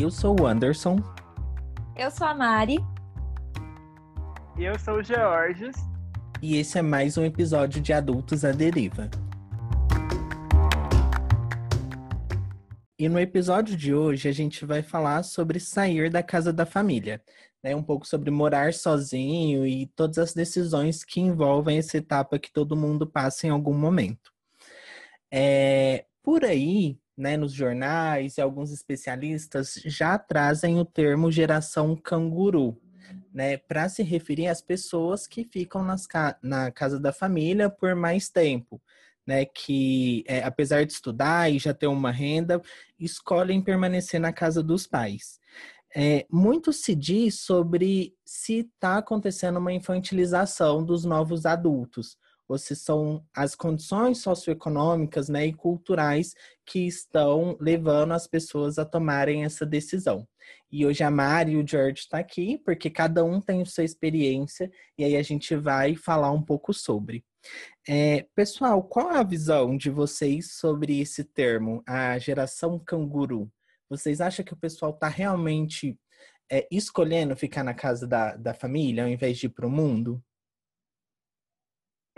Eu sou o Anderson. Eu sou a Mari. E eu sou o Georges. E esse é mais um episódio de Adultos à Deriva. E no episódio de hoje a gente vai falar sobre sair da casa da família, né? Um pouco sobre morar sozinho e todas as decisões que envolvem essa etapa que todo mundo passa em algum momento. É, por aí, né, nos jornais e alguns especialistas já trazem o termo geração canguru, né, para se referir às pessoas que ficam ca na casa da família por mais tempo, né, que é, apesar de estudar e já ter uma renda, escolhem permanecer na casa dos pais. É, muito se diz sobre se está acontecendo uma infantilização dos novos adultos, se são as condições socioeconômicas né, e culturais que estão levando as pessoas a tomarem essa decisão. E hoje a Mari e o George estão tá aqui, porque cada um tem sua experiência, e aí a gente vai falar um pouco sobre. É, pessoal, qual a visão de vocês sobre esse termo, a geração canguru? Vocês acham que o pessoal está realmente é, escolhendo ficar na casa da, da família ao invés de ir para o mundo?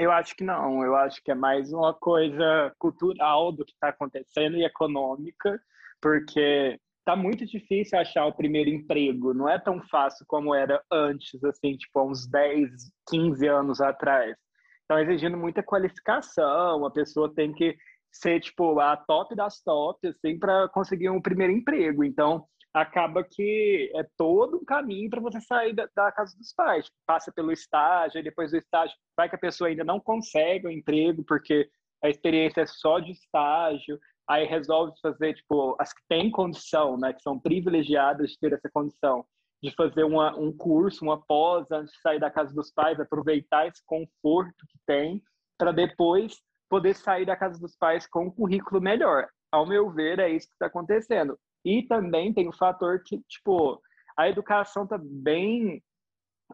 Eu acho que não. Eu acho que é mais uma coisa cultural do que está acontecendo e econômica, porque tá muito difícil achar o primeiro emprego. Não é tão fácil como era antes, assim, tipo, uns 10, 15 anos atrás. Estão exigindo muita qualificação, a pessoa tem que ser, tipo, a top das tops, assim, para conseguir um primeiro emprego. Então, acaba que é todo um caminho para você sair da, da, casa dos pais. Passa pelo estágio, depois do estágio, vai que a pessoa ainda não consegue o emprego, porque a experiência é só de estágio, aí resolve fazer, tipo, as que têm condição, né, que são privilegiadas de ter essa condição, de fazer uma, um curso, uma pós, antes de sair da casa dos pais, aproveitar esse conforto que tem, para depois poder sair da casa dos pais com um currículo melhor. Ao meu ver, é isso que está acontecendo. E também tem o fator que, tipo, a educação está bem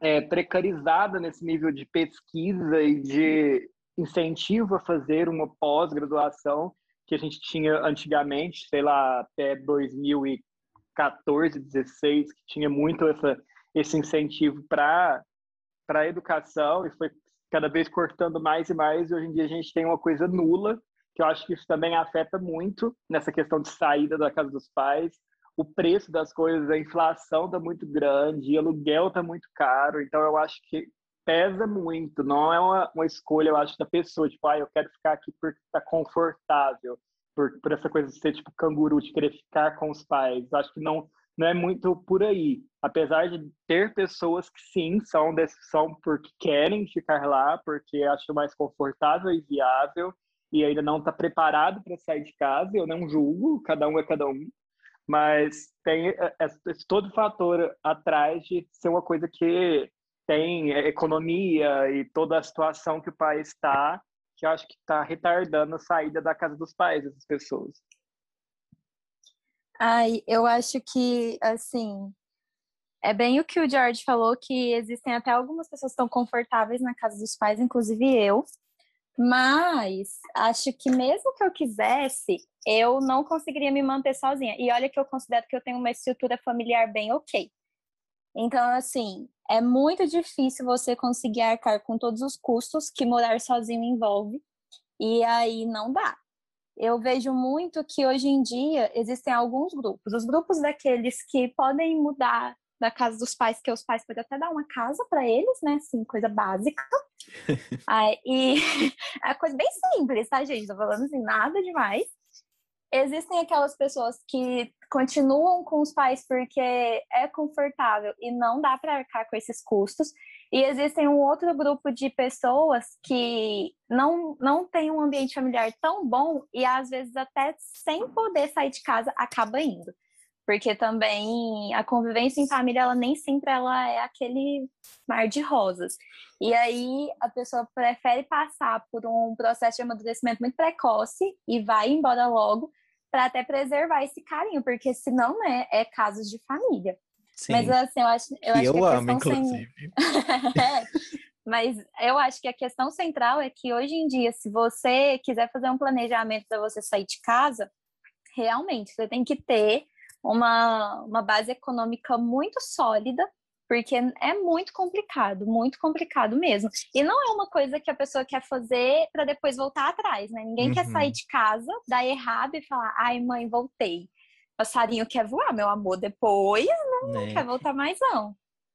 é, precarizada nesse nível de pesquisa e de incentivo a fazer uma pós-graduação que a gente tinha antigamente, sei lá, até 2014, 16, que tinha muito essa, esse incentivo para a educação e foi cada vez cortando mais e mais. E hoje em dia a gente tem uma coisa nula que eu acho que isso também afeta muito nessa questão de saída da casa dos pais. O preço das coisas, a inflação está muito grande, aluguel está muito caro, então eu acho que pesa muito, não é uma, uma escolha, eu acho, da pessoa, tipo, ah, eu quero ficar aqui porque está confortável, por, por essa coisa de ser tipo canguru, de querer ficar com os pais. Acho que não, não é muito por aí. Apesar de ter pessoas que sim são decisão porque querem ficar lá, porque acham mais confortável e viável, e ainda não está preparado para sair de casa. Eu não julgo, cada um é cada um, mas tem esse todo fator atrás de ser uma coisa que tem economia e toda a situação que o país está, que eu acho que está retardando a saída da casa dos pais dessas pessoas. Ai, eu acho que, assim, é bem o que o George falou, que existem até algumas pessoas que estão confortáveis na casa dos pais, inclusive eu, mas acho que mesmo que eu quisesse, eu não conseguiria me manter sozinha. E olha que eu considero que eu tenho uma estrutura familiar bem ok. Então, assim, é muito difícil você conseguir arcar com todos os custos que morar sozinho envolve. E aí não dá. Eu vejo muito que hoje em dia existem alguns grupos. Os grupos daqueles que podem mudar da casa dos pais, que os pais podem até dar uma casa para eles, né? Assim, coisa básica. Aí, e é coisa bem simples, tá, gente? Tô falando assim, nada demais. Existem aquelas pessoas que continuam com os pais porque é confortável e não dá para arcar com esses custos. E existem um outro grupo de pessoas que não, não tem um ambiente familiar tão bom e às vezes até sem poder sair de casa acaba indo porque também a convivência em família ela nem sempre ela é aquele mar de rosas. E aí a pessoa prefere passar por um processo de amadurecimento muito precoce e vai embora logo para até preservar esse carinho, porque senão, né, é casos de família. Sim. Mas assim, eu acho, eu acho eu que a amo, inclusive. é, mas eu acho que a questão central é que hoje em dia, se você quiser fazer um planejamento para você sair de casa, realmente você tem que ter uma, uma base econômica muito sólida, porque é muito complicado, muito complicado mesmo. E não é uma coisa que a pessoa quer fazer para depois voltar atrás, né? Ninguém uhum. quer sair de casa, dar errado e falar, ai, mãe, voltei. Passarinho quer voar, meu amor, depois não, não né? quer voltar mais, não.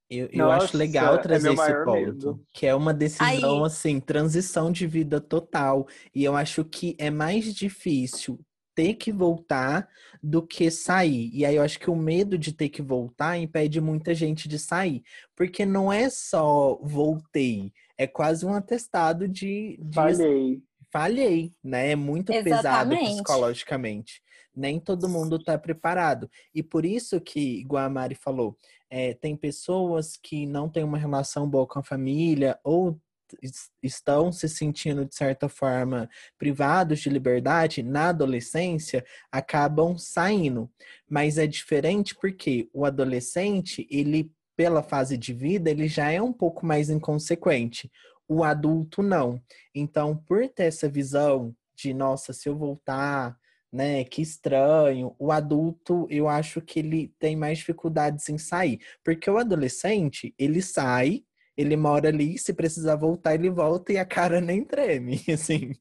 Eu, eu Nossa, acho legal é trazer é esse ponto, medo. que é uma decisão, Aí. assim, transição de vida total. E eu acho que é mais difícil ter que voltar do que sair. E aí eu acho que o medo de ter que voltar impede muita gente de sair. Porque não é só voltei, é quase um atestado de. de falhei. Falhei, né? É muito Exatamente. pesado psicologicamente. Nem todo mundo está preparado. E por isso que, igual a Mari falou, é, tem pessoas que não têm uma relação boa com a família ou estão se sentindo, de certa forma, privados de liberdade na adolescência, acabam saindo. Mas é diferente porque o adolescente, ele, pela fase de vida, ele já é um pouco mais inconsequente. O adulto não. Então, por ter essa visão de, nossa, se eu voltar, né? Que estranho. O adulto, eu acho que ele tem mais dificuldades em sair, porque o adolescente, ele sai, ele mora ali, se precisar voltar, ele volta e a cara nem treme, assim.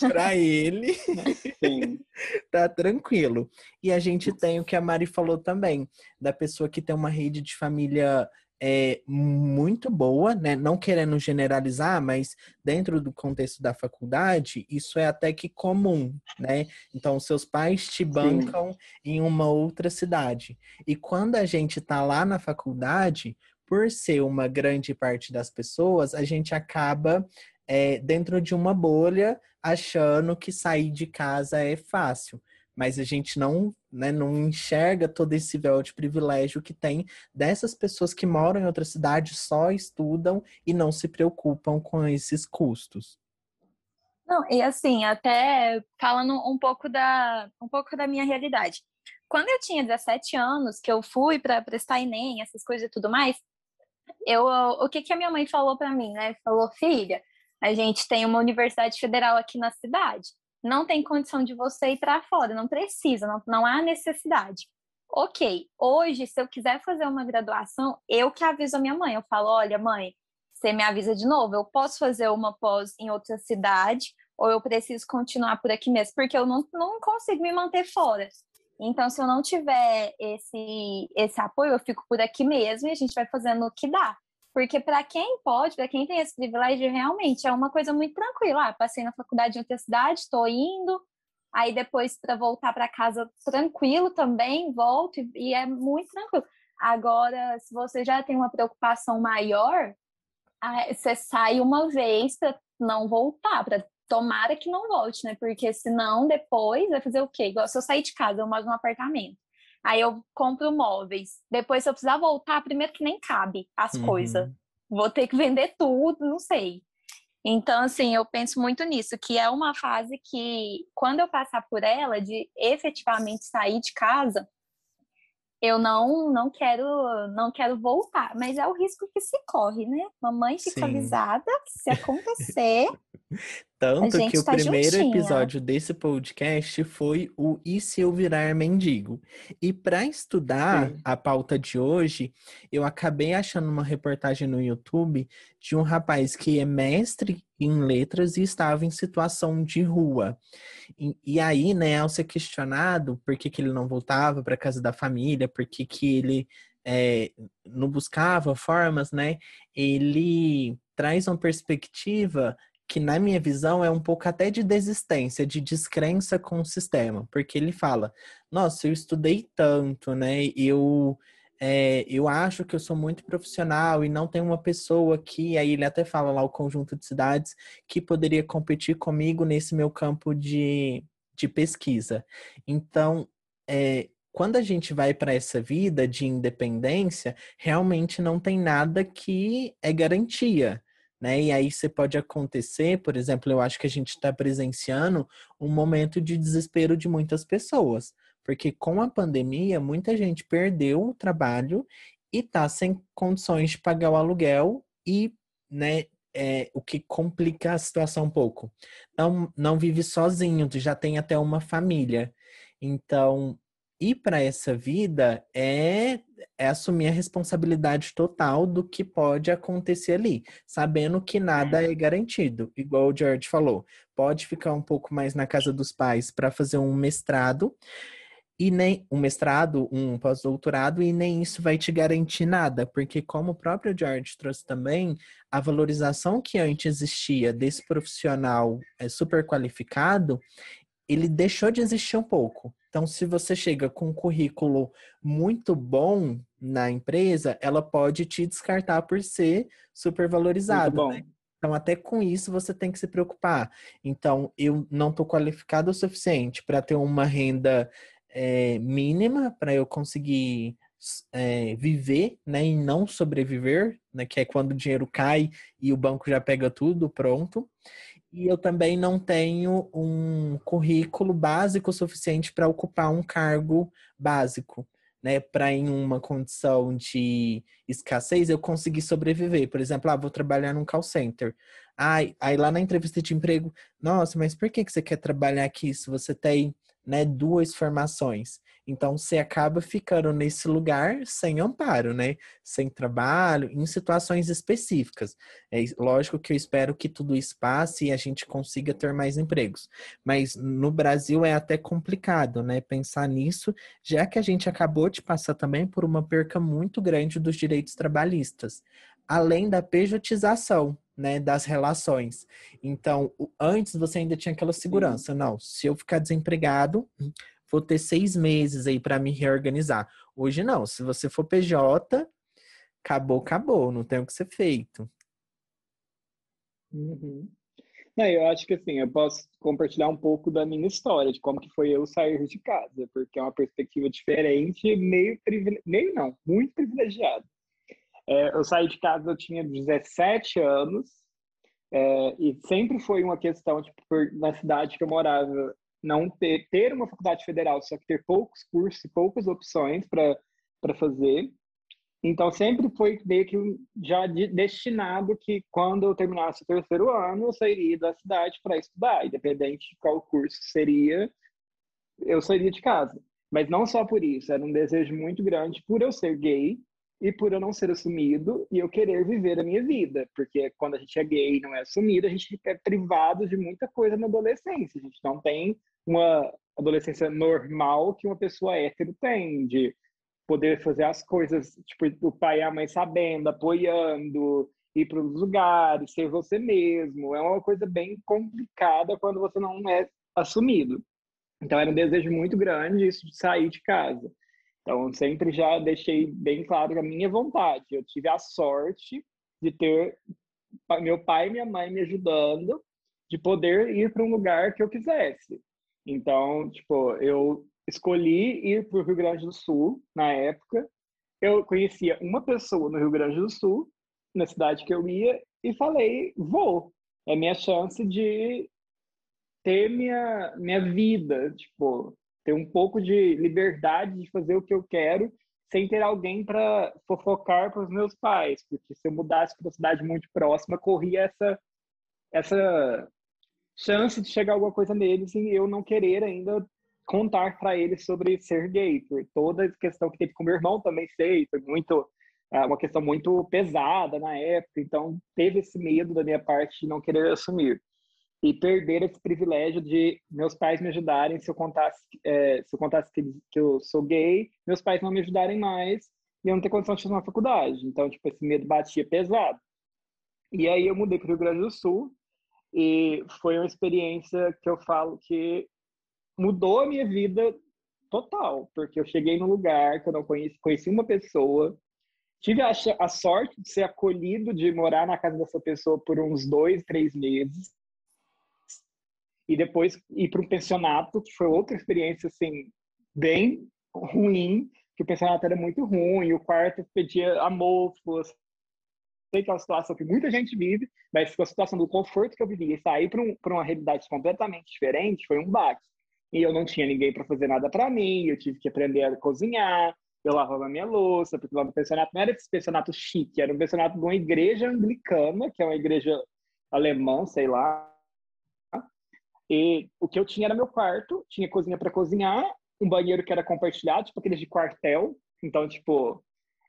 Para ele, tá tranquilo. E a gente tem o que a Mari falou também, da pessoa que tem uma rede de família é muito boa, né? Não querendo generalizar, mas dentro do contexto da faculdade, isso é até que comum, né? Então, seus pais te bancam Sim. em uma outra cidade. E quando a gente tá lá na faculdade, por ser uma grande parte das pessoas, a gente acaba é, dentro de uma bolha achando que sair de casa é fácil mas a gente não, né, não enxerga todo esse véu de privilégio que tem dessas pessoas que moram em outra cidade, só estudam e não se preocupam com esses custos. Não, e assim, até falando um pouco da, um pouco da minha realidade. Quando eu tinha 17 anos, que eu fui para prestar ENEM, essas coisas e tudo mais, eu, o que, que a minha mãe falou para mim, né? Falou, filha, a gente tem uma universidade federal aqui na cidade não tem condição de você ir para fora, não precisa, não, não há necessidade. Ok, hoje, se eu quiser fazer uma graduação, eu que aviso a minha mãe. Eu falo: olha, mãe, você me avisa de novo, eu posso fazer uma pós em outra cidade ou eu preciso continuar por aqui mesmo, porque eu não, não consigo me manter fora. Então, se eu não tiver esse, esse apoio, eu fico por aqui mesmo e a gente vai fazendo o que dá. Porque para quem pode, para quem tem esse privilégio, realmente é uma coisa muito tranquila. Ah, passei na faculdade em outra cidade, estou indo, aí depois para voltar para casa tranquilo também, volto e, e é muito tranquilo. Agora, se você já tem uma preocupação maior, você sai uma vez para não voltar, para tomara que não volte, né? Porque senão depois vai fazer o quê? Igual se eu sair de casa, eu moro num apartamento. Aí eu compro móveis. Depois, se eu precisar voltar, primeiro que nem cabe as uhum. coisas. Vou ter que vender tudo, não sei. Então, assim, eu penso muito nisso, que é uma fase que, quando eu passar por ela, de efetivamente sair de casa, eu não não quero não quero voltar, mas é o risco que se corre, né? Mamãe fica Sim. avisada se acontecer. Tanto que o tá primeiro juntinha. episódio desse podcast foi o E se eu virar mendigo? E para estudar Sim. a pauta de hoje, eu acabei achando uma reportagem no YouTube de um rapaz que é mestre em letras e estava em situação de rua. E, e aí, né, ao ser questionado por que, que ele não voltava para casa da família, por que, que ele é, não buscava formas, né, ele traz uma perspectiva que na minha visão é um pouco até de desistência, de descrença com o sistema, porque ele fala: "Nossa, eu estudei tanto, né? Eu é, eu acho que eu sou muito profissional e não tem uma pessoa que, aí ele até fala lá o conjunto de cidades que poderia competir comigo nesse meu campo de, de pesquisa. Então, é, quando a gente vai para essa vida de independência, realmente não tem nada que é garantia né? E aí você pode acontecer, por exemplo, eu acho que a gente está presenciando um momento de desespero de muitas pessoas, porque com a pandemia muita gente perdeu o trabalho e está sem condições de pagar o aluguel e, né? É, o que complica a situação um pouco. Não, não vive sozinho, já tem até uma família. Então, ir para essa vida é, é assumir a responsabilidade total do que pode acontecer ali, sabendo que nada é garantido. Igual o George falou, pode ficar um pouco mais na casa dos pais para fazer um mestrado e nem um mestrado, um pós-doutorado, e nem isso vai te garantir nada, porque como o próprio George trouxe também, a valorização que antes existia desse profissional é, super qualificado, ele deixou de existir um pouco. Então, se você chega com um currículo muito bom na empresa, ela pode te descartar por ser super valorizado. Né? Então, até com isso, você tem que se preocupar. Então, eu não estou qualificado o suficiente para ter uma renda é, mínima para eu conseguir é, viver, né, e não sobreviver, né, que é quando o dinheiro cai e o banco já pega tudo pronto. E eu também não tenho um currículo básico suficiente para ocupar um cargo básico, né, para em uma condição de escassez eu conseguir sobreviver. Por exemplo, ah, vou trabalhar num call center. Ai, aí lá na entrevista de emprego, nossa, mas por que, que você quer trabalhar aqui se você tem né, duas formações. Então você acaba ficando nesse lugar sem amparo, né? Sem trabalho, em situações específicas. É lógico que eu espero que tudo isso passe e a gente consiga ter mais empregos. Mas no Brasil é até complicado, né? Pensar nisso, já que a gente acabou de passar também por uma perca muito grande dos direitos trabalhistas, além da pejotização, né, das relações. Então, antes você ainda tinha aquela segurança, não, se eu ficar desempregado, vou ter seis meses aí para me reorganizar. Hoje não, se você for PJ, acabou, acabou, não tem o que ser feito. Uhum. Não, eu acho que assim, eu posso compartilhar um pouco da minha história, de como que foi eu sair de casa, porque é uma perspectiva diferente, meio, meio não, muito privilegiada. É, eu saí de casa, eu tinha 17 anos, é, e sempre foi uma questão, tipo, por, na cidade que eu morava, não ter, ter uma faculdade federal, só que ter poucos cursos e poucas opções para fazer. Então, sempre foi meio que já de, destinado que quando eu terminasse o terceiro ano, eu sairia da cidade para estudar, independente de qual curso seria, eu sairia de casa. Mas não só por isso, era um desejo muito grande por eu ser gay, e por eu não ser assumido e eu querer viver a minha vida, porque quando a gente é gay e não é assumido, a gente é privado de muita coisa na adolescência. A gente não tem uma adolescência normal que uma pessoa hétero tem, de poder fazer as coisas, tipo, o pai e a mãe sabendo, apoiando, ir para os lugares, ser você mesmo. É uma coisa bem complicada quando você não é assumido. Então era um desejo muito grande isso de sair de casa. Então, sempre já deixei bem claro a minha vontade. Eu tive a sorte de ter meu pai e minha mãe me ajudando, de poder ir para um lugar que eu quisesse. Então, tipo, eu escolhi ir para o Rio Grande do Sul na época. Eu conhecia uma pessoa no Rio Grande do Sul, na cidade que eu ia, e falei: vou. É minha chance de ter minha, minha vida, tipo, ter um pouco de liberdade de fazer o que eu quero sem ter alguém para fofocar para os meus pais, porque se eu mudasse para uma cidade muito próxima, corria essa essa chance de chegar alguma coisa neles e eu não querer ainda contar para eles sobre ser gay, por toda a questão que teve com meu irmão também sei, foi muito é, uma questão muito pesada na época, então teve esse medo da minha parte de não querer assumir e perder esse privilégio de meus pais me ajudarem se eu contasse, é, se eu contasse que, que, eu sou gay, meus pais não me ajudarem mais e eu não ter condição de fazer uma faculdade. Então, tipo, esse medo batia pesado. E aí eu mudei para o Rio Grande do Sul e foi uma experiência que eu falo que mudou a minha vida total, porque eu cheguei num lugar que eu não conheci, conheci uma pessoa, tive a, a sorte de ser acolhido, de morar na casa dessa pessoa por uns dois, três meses, e depois ir para um pensionato, que foi outra experiência assim bem ruim, que o pensionato era muito ruim, o quarto pedia amor, sei que é uma situação que muita gente vive, mas a situação do conforto que eu vivia e sair para um, uma realidade completamente diferente foi um baque. E eu não tinha ninguém para fazer nada para mim, eu tive que aprender a cozinhar, eu lavava minha louça, porque lá no pensionato não era esse pensionato chique, era um pensionato de uma igreja anglicana, que é uma igreja alemã, sei lá, e o que eu tinha era meu quarto, tinha cozinha para cozinhar, um banheiro que era compartilhado, tipo aqueles de quartel. Então, tipo,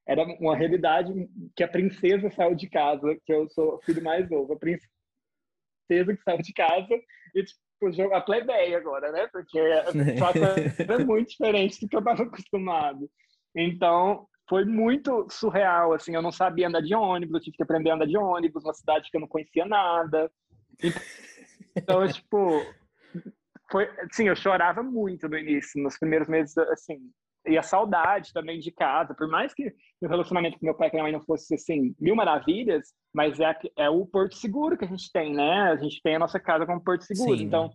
era uma realidade que a princesa saiu de casa, que eu sou o filho mais novo, a princesa que saiu de casa e, tipo, jogo a plebeia agora, né? Porque era muito diferente do que eu estava acostumado. Então, foi muito surreal, assim, eu não sabia andar de ônibus, eu tive que aprender a andar de ônibus, uma cidade que eu não conhecia nada. Então, tipo, foi, sim, eu chorava muito no início, nos primeiros meses, assim, e a saudade também de casa, por mais que o relacionamento com meu pai e minha mãe não fosse, assim, mil maravilhas, mas é, é o porto seguro que a gente tem, né? A gente tem a nossa casa como porto seguro, sim. então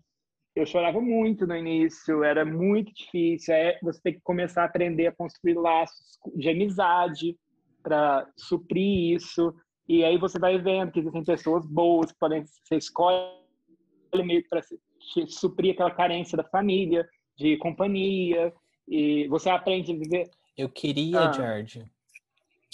eu chorava muito no início, era muito difícil. É, você tem que começar a aprender a construir laços de amizade para suprir isso. E aí você vai vendo que existem pessoas boas que podem ser escolhe meio para suprir aquela carência da família, de companhia. E você aprende a viver. Eu queria, ah. George,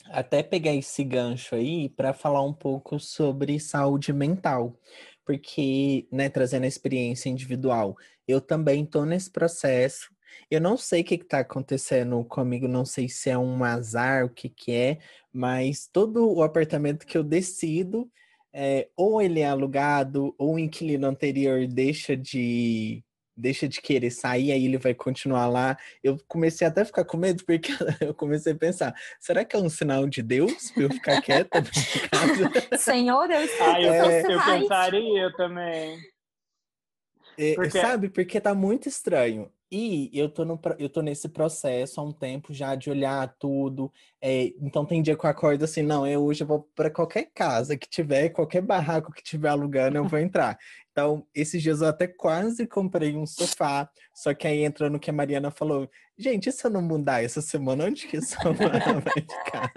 até pegar esse gancho aí para falar um pouco sobre saúde mental porque, né, trazendo a experiência individual, eu também estou nesse processo. Eu não sei o que está acontecendo comigo, não sei se é um azar, o que, que é, mas todo o apartamento que eu decido, é, ou ele é alugado, ou o inquilino anterior deixa de deixa de querer sair, aí ele vai continuar lá. Eu comecei até a ficar com medo, porque eu comecei a pensar, será que é um sinal de Deus para eu ficar quieta? Senhor, Deus, ah, eu, é, eu pensaria também. É, porque... Sabe, porque tá muito estranho. E eu tô, no, eu tô nesse processo há um tempo já de olhar tudo. É, então tem dia que eu acordo assim, não, eu hoje vou para qualquer casa que tiver, qualquer barraco que tiver alugando, eu vou entrar. Então, esses dias eu até quase comprei um sofá, só que aí entra no que a Mariana falou, gente, e se eu não mudar essa semana, onde que essa semana vai ficar?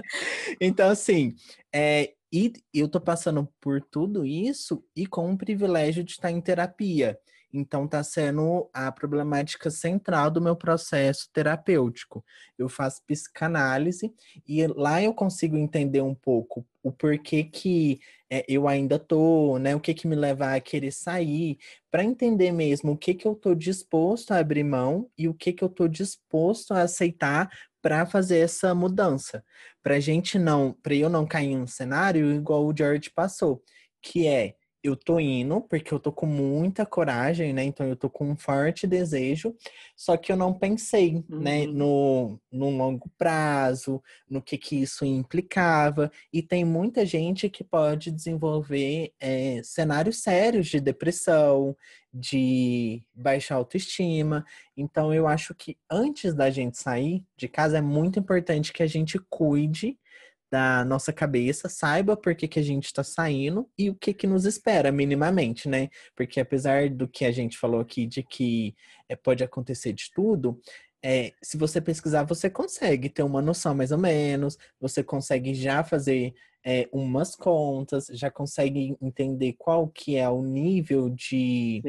Então, assim, é, e eu tô passando por tudo isso e com o privilégio de estar em terapia. Então, está sendo a problemática central do meu processo terapêutico. Eu faço psicanálise e lá eu consigo entender um pouco o porquê que é, eu ainda tô, né? O que que me leva a querer sair, para entender mesmo o que que eu tô disposto a abrir mão e o que que eu tô disposto a aceitar para fazer essa mudança. Para gente não, para eu não cair em um cenário igual o George passou, que é eu tô indo porque eu tô com muita coragem, né? Então eu tô com um forte desejo, só que eu não pensei, né, uhum. né, no, no longo prazo, no que que isso implicava. E tem muita gente que pode desenvolver é, cenários sérios de depressão, de baixa autoestima. Então eu acho que antes da gente sair de casa é muito importante que a gente cuide da nossa cabeça, saiba por que, que a gente está saindo e o que, que nos espera, minimamente, né? Porque apesar do que a gente falou aqui de que é, pode acontecer de tudo, é, se você pesquisar, você consegue ter uma noção mais ou menos, você consegue já fazer é, umas contas, já consegue entender qual que é o nível de,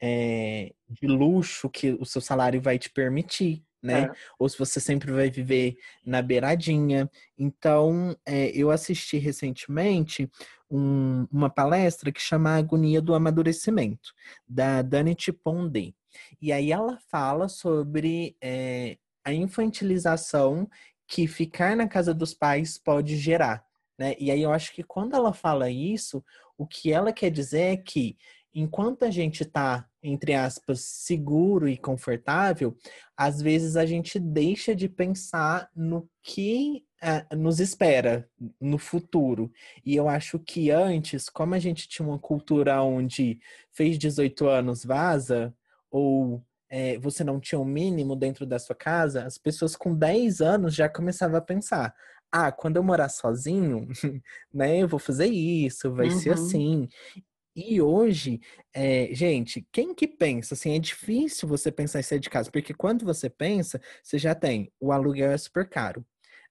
é, de luxo que o seu salário vai te permitir, né? É. Ou se você sempre vai viver na beiradinha. Então, é, eu assisti recentemente um, uma palestra que chama Agonia do Amadurecimento, da Dani Tiponde. E aí ela fala sobre é, a infantilização que ficar na casa dos pais pode gerar. Né? E aí eu acho que quando ela fala isso, o que ela quer dizer é que enquanto a gente está, entre aspas, seguro e confortável, às vezes a gente deixa de pensar no que uh, nos espera no futuro. E eu acho que antes, como a gente tinha uma cultura onde fez 18 anos vaza, ou é, você não tinha o um mínimo dentro da sua casa, as pessoas com 10 anos já começavam a pensar: ah, quando eu morar sozinho, né, eu vou fazer isso, vai uhum. ser assim. E hoje, é, gente, quem que pensa? Assim, é difícil você pensar em sair de casa, porque quando você pensa, você já tem o aluguel é super caro.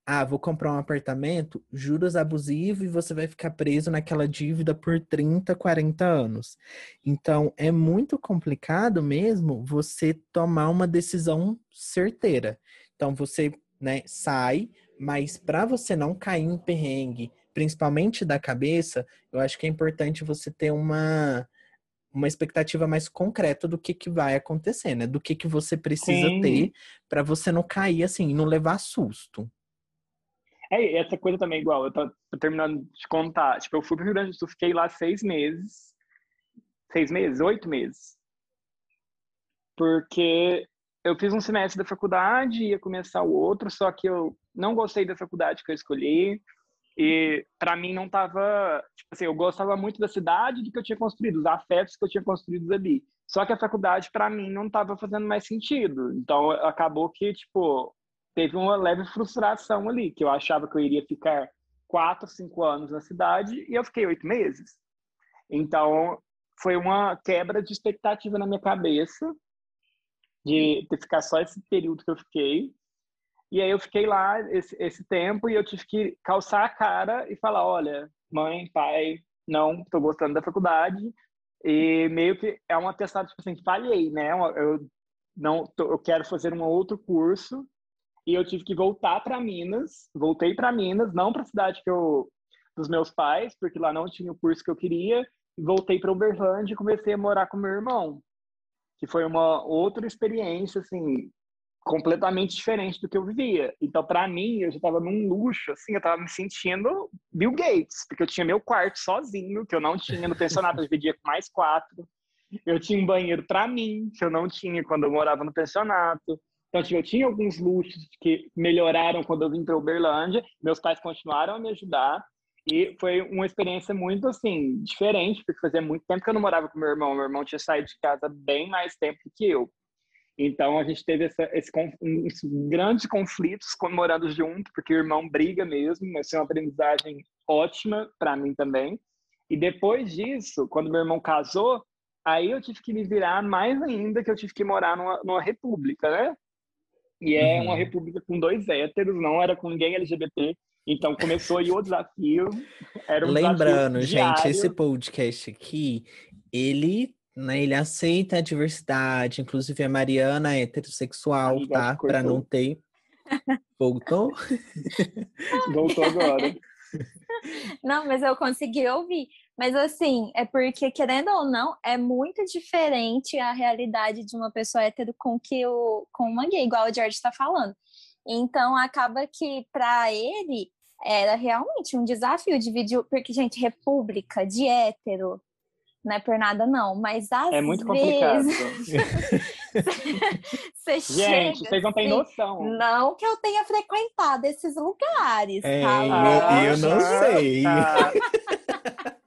Ah, vou comprar um apartamento, juros abusivos e você vai ficar preso naquela dívida por 30, 40 anos. Então, é muito complicado mesmo você tomar uma decisão certeira. Então, você né, sai, mas para você não cair em perrengue, principalmente da cabeça, eu acho que é importante você ter uma uma expectativa mais concreta do que, que vai acontecer, né? Do que, que você precisa Sim. ter para você não cair assim, não levar susto. É, essa coisa também, igual, eu tô, tô terminando de contar. Tipo, eu fui pro Rio Grande do Sul, fiquei lá seis meses. Seis meses? Oito meses. Porque eu fiz um semestre da faculdade, ia começar o outro, só que eu não gostei da faculdade que eu escolhi. E para mim não tava, tipo assim, eu gostava muito da cidade do que eu tinha construído, os afetos que eu tinha construído ali. Só que a faculdade para mim não tava fazendo mais sentido. Então acabou que, tipo, teve uma leve frustração ali, que eu achava que eu iria ficar quatro, cinco anos na cidade e eu fiquei oito meses. Então foi uma quebra de expectativa na minha cabeça de ter ficar só esse período que eu fiquei. E aí eu fiquei lá esse, esse tempo e eu tive que calçar a cara e falar, olha, mãe, pai, não estou gostando da faculdade. E meio que é um atestado, tipo assim, falhei, né? Eu não tô, eu quero fazer um outro curso e eu tive que voltar para Minas. Voltei para Minas, não para a cidade que eu dos meus pais, porque lá não tinha o curso que eu queria. Voltei para Uberlândia e comecei a morar com meu irmão, que foi uma outra experiência assim completamente diferente do que eu vivia. Então, para mim, eu já estava num luxo, assim, eu estava me sentindo Bill Gates, porque eu tinha meu quarto sozinho, que eu não tinha no pensionato, eu dividia com mais quatro. Eu tinha um banheiro para mim, que eu não tinha quando eu morava no pensionato. Então, eu tinha alguns luxos que melhoraram quando eu vim para Uberlândia. Meus pais continuaram a me ajudar. E foi uma experiência muito, assim, diferente, porque fazia muito tempo que eu não morava com meu irmão. Meu irmão tinha saído de casa bem mais tempo que eu. Então a gente teve essa, esse, uns grandes conflitos quando morando junto, porque o irmão briga mesmo, mas foi uma aprendizagem ótima para mim também. E depois disso, quando meu irmão casou, aí eu tive que me virar mais ainda, que eu tive que morar numa, numa república, né? E é uhum. uma república com dois héteros, não era com ninguém LGBT. Então começou aí o desafio. Era um Lembrando, desafio gente, esse podcast aqui, ele né, ele aceita a diversidade, inclusive a Mariana é heterossexual, Amiga, tá? Para não ter. Voltou? Voltou agora. Não, mas eu consegui ouvir. Mas assim, é porque, querendo ou não, é muito diferente a realidade de uma pessoa hétero com que o, com uma gay, igual o George está falando. Então acaba que para ele era realmente um desafio dividir, porque, gente, república de hétero, não é por nada, não, mas às É muito complicado. vezes você Gente, chega, vocês não têm assim, noção. Não que eu tenha frequentado esses lugares, É, tá? eu- eu não sei. tá.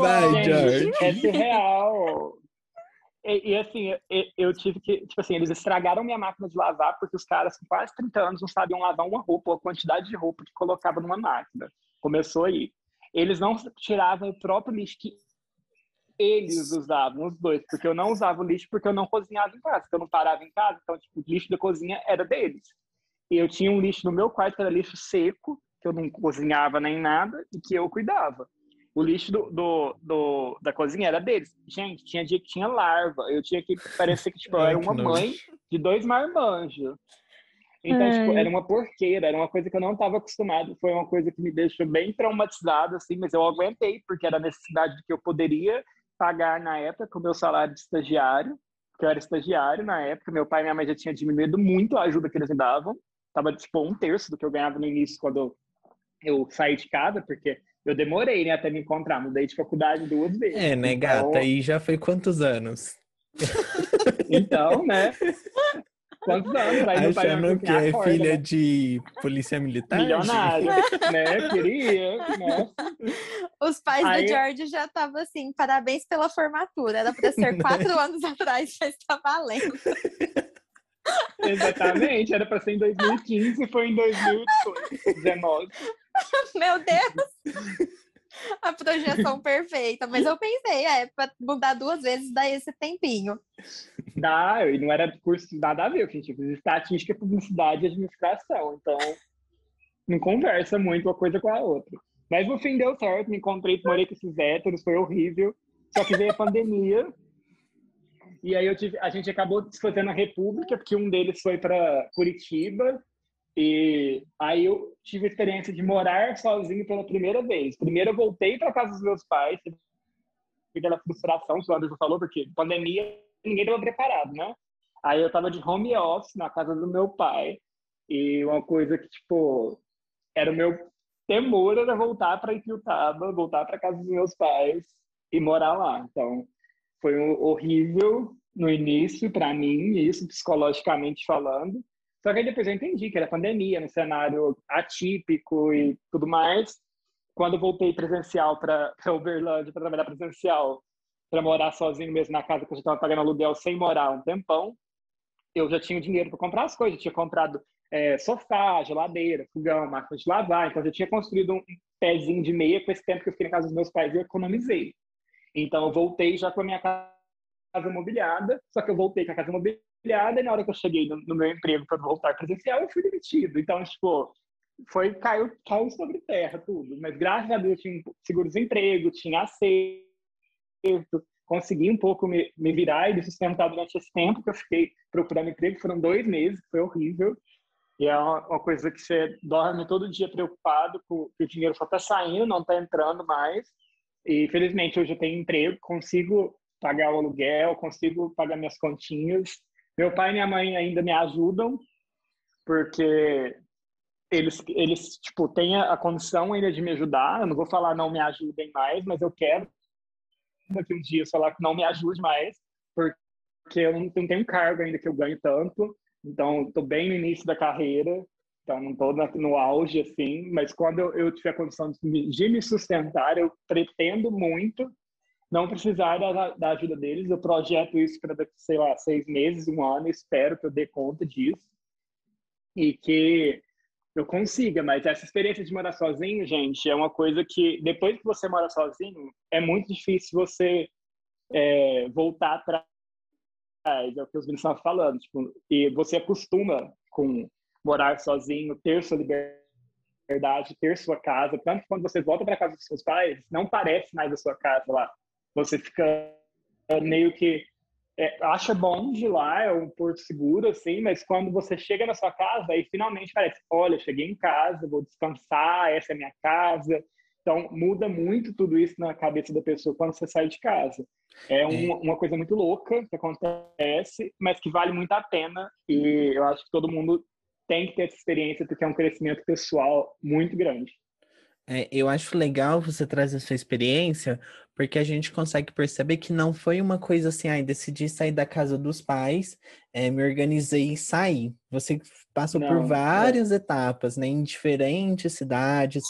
Vai. George. É surreal. E, e, assim, eu tive que, tipo assim, eles estragaram minha máquina de lavar porque os caras com quase 30 anos não sabiam lavar uma roupa, ou a quantidade de roupa que colocava numa máquina. Começou aí. Eles não tiravam o próprio lixo que eles usavam, os dois, porque eu não usava o lixo porque eu não cozinhava em casa, porque eu não parava em casa, então tipo, o lixo da cozinha era deles. E eu tinha um lixo no meu quarto que era lixo seco, que eu não cozinhava nem nada e que eu cuidava. O lixo do, do, do- da cozinha era deles. Gente, tinha dia que tinha larva. Eu tinha que parecer que tipo, eu era uma mãe de dois marmanjos. Então, tipo, era uma porqueira, era uma coisa que eu não estava acostumado. Foi uma coisa que me deixou bem traumatizado, assim, mas eu aguentei, porque era a necessidade que eu poderia pagar na época com o meu salário de estagiário, porque eu era estagiário na época. Meu pai e minha mãe já tinham diminuído muito a ajuda que eles me davam. Tava, tipo, um terço do que eu ganhava no início quando eu saí de casa, porque eu demorei, né, até me encontrar. Mudei de faculdade duas vezes. É, né, Então- gata? E já foi quantos anos? Então, né? Quantos anos? Aí Achando que é acorda, filha né? de polícia militar? milionário, né? Queria, né? Os pais Aí- do George já estavam assim, parabéns pela formatura. Era para ser quatro anos atrás, já está valendo. Exatamente, era para ser em 2015 e foi em 2019. Meu Deus! A projeção perfeita. Mas eu pensei, é, para mudar duas vezes dá esse tempinho. Dá, e não era curso nada a ver, porque tipo, estatística, publicidade e administração. Então, não conversa muito uma coisa com a outra. Mas no fim deu certo, me encontrei, morei com esses héteros, foi horrível. Só que veio a pandemia. E aí tive, a gente acabou desfazendo a República, porque um deles foi para Curitiba. E aí eu tive a experiência de morar sozinho pela primeira vez. Primeiro eu voltei para casa dos meus pais, aquela frustração que o Anderson falou, porque pandemia ninguém estava preparado, né? Aí eu estava de home office na casa do meu pai e uma coisa que, tipo, era o meu temor era voltar para Itiutaba, voltar para casa dos meus pais e morar lá. Então, foi horrível no início para mim, isso psicologicamente falando. Só que aí depois eu entendi que era pandemia, no cenário atípico e tudo mais. Quando voltei presencial para Uberlândia, para trabalhar presencial, para morar sozinho mesmo na casa que eu já estava pagando aluguel sem morar um tempão, eu já tinha dinheiro para comprar as coisas. Eu tinha comprado é, sofá, geladeira, fogão, máquina de lavar. Então, eu já tinha construído um pezinho de meia com esse tempo que eu fiquei na casa dos meus pais e eu economizei. Então, eu voltei já com a minha casa mobiliada, só que eu voltei com a casa mobiliada e na hora que eu cheguei no, no meu emprego para voltar presencial, eu fui demitido. Então, tipo, foi caiu, caiu sobre terra tudo. Mas graças a Deus tinha seguro-desemprego, tinha acerto, consegui um pouco me, me virar e me sustentar durante esse tempo que eu fiquei procurando emprego. Foram dois meses, foi horrível. E é uma, uma coisa que você dorme todo dia preocupado com que o dinheiro só está saindo, não está entrando mais. E felizmente hoje eu tenho emprego, consigo pagar o aluguel, consigo pagar minhas continhas. Meu pai e minha mãe ainda me ajudam, porque eles, eles tipo, têm a condição ainda de me ajudar. Eu não vou falar não me ajudem mais, mas eu quero daqui um dia falar que não me ajude mais, porque eu não, não tenho cargo ainda que eu ganho tanto. Então, estou bem no início da carreira, então não estou no auge assim, mas quando eu, eu tiver a condição de de me, sustentar, eu pretendo muito não precisar da, da ajuda deles. Eu projeto isso para, sei lá, seis meses, um ano, espero que eu dê conta disso e que eu consiga. Mas essa experiência de morar sozinho, gente, é uma coisa que depois que você mora sozinho, é muito difícil você é, voltar atrás é o que os meninos estavam falando, tipo, e você acostuma com morar sozinho, ter sua liberdade, ter sua casa, tanto que quando você volta para casa dos seus pais, não parece mais a sua casa lá. Você fica meio que é, acha bom de lá, é um porto seguro, assim, mas quando você chega na sua casa, aí finalmente parece, olha, cheguei em casa, vou descansar, essa é minha casa, então, muda muito tudo isso na cabeça da pessoa quando você sai de casa. É, é. uma, uma, coisa muito louca que acontece, mas que vale muito a pena. E eu acho que todo mundo tem que ter essa experiência, porque é um crescimento pessoal muito grande. É, eu acho legal você trazer a sua experiência, porque a gente consegue perceber que não foi uma coisa assim, ai, decidi sair da casa dos pais, é, me organizei e saí. Você passou não, por várias é. etapas, né, em diferentes cidades,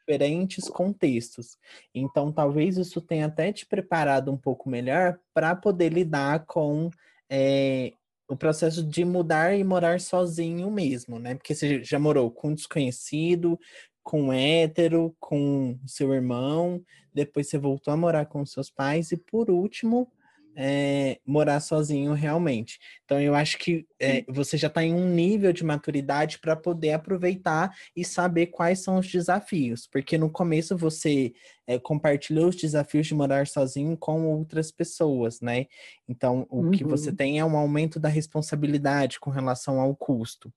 diferentes contextos. Então, talvez isso tenha até te preparado um pouco melhor para poder lidar com é, o processo de mudar e morar sozinho mesmo, né? Porque você já morou com um desconhecido, com hétero, com seu irmão, depois você voltou a morar com seus pais e, por último, é, morar sozinho realmente. Então, eu acho que é, você já está em um nível de maturidade para poder aproveitar e saber quais são os desafios, porque no começo você é, compartilhou os desafios de morar sozinho com outras pessoas, né? Então, o uhum. que você tem é um aumento da responsabilidade com relação ao custo.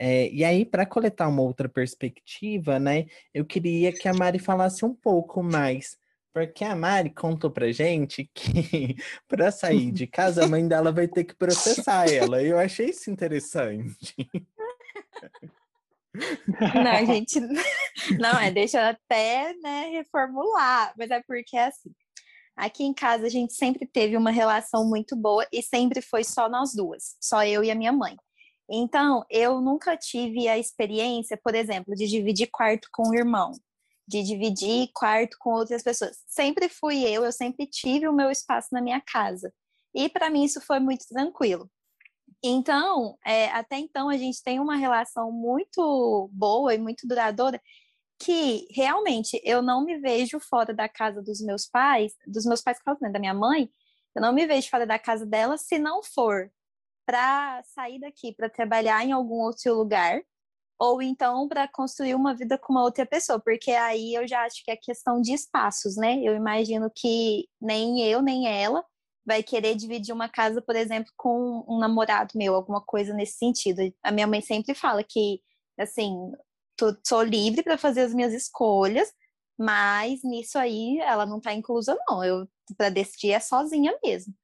e aí, para coletar uma outra perspectiva, né, eu queria que a Mari falasse um pouco mais porque a Mari contou pra gente que para sair de casa a mãe dela vai ter que processar ela. Eu achei isso interessante. Não, gente, não é, deixa até né, reformular, mas é porque é assim. Aqui em casa a gente sempre teve uma relação muito boa e sempre foi só nós duas, só eu e a minha mãe. Então, eu nunca tive a experiência, por exemplo, de dividir quarto com o irmão de dividir quarto com outras pessoas. Sempre fui eu, eu sempre tive o meu espaço na minha casa. E para mim isso foi muito tranquilo. Então, é, até então a gente tem uma relação muito boa e muito duradoura que realmente eu não me vejo fora da casa dos meus pais, dos meus pais, né, da minha mãe, eu não me vejo fora da casa dela se não for para sair daqui para trabalhar em algum outro lugar ou então para construir uma vida com uma outra pessoa, porque aí eu já acho que é questão de espaços, né? Eu imagino que nem eu nem ela vai querer dividir uma casa, por exemplo, com um namorado meu, alguma coisa nesse sentido. A minha mãe sempre fala que, assim, tô, sou livre para fazer as minhas escolhas, Mas nisso aí ela não está inclusa, não. Eu para decidir é sozinha mesmo.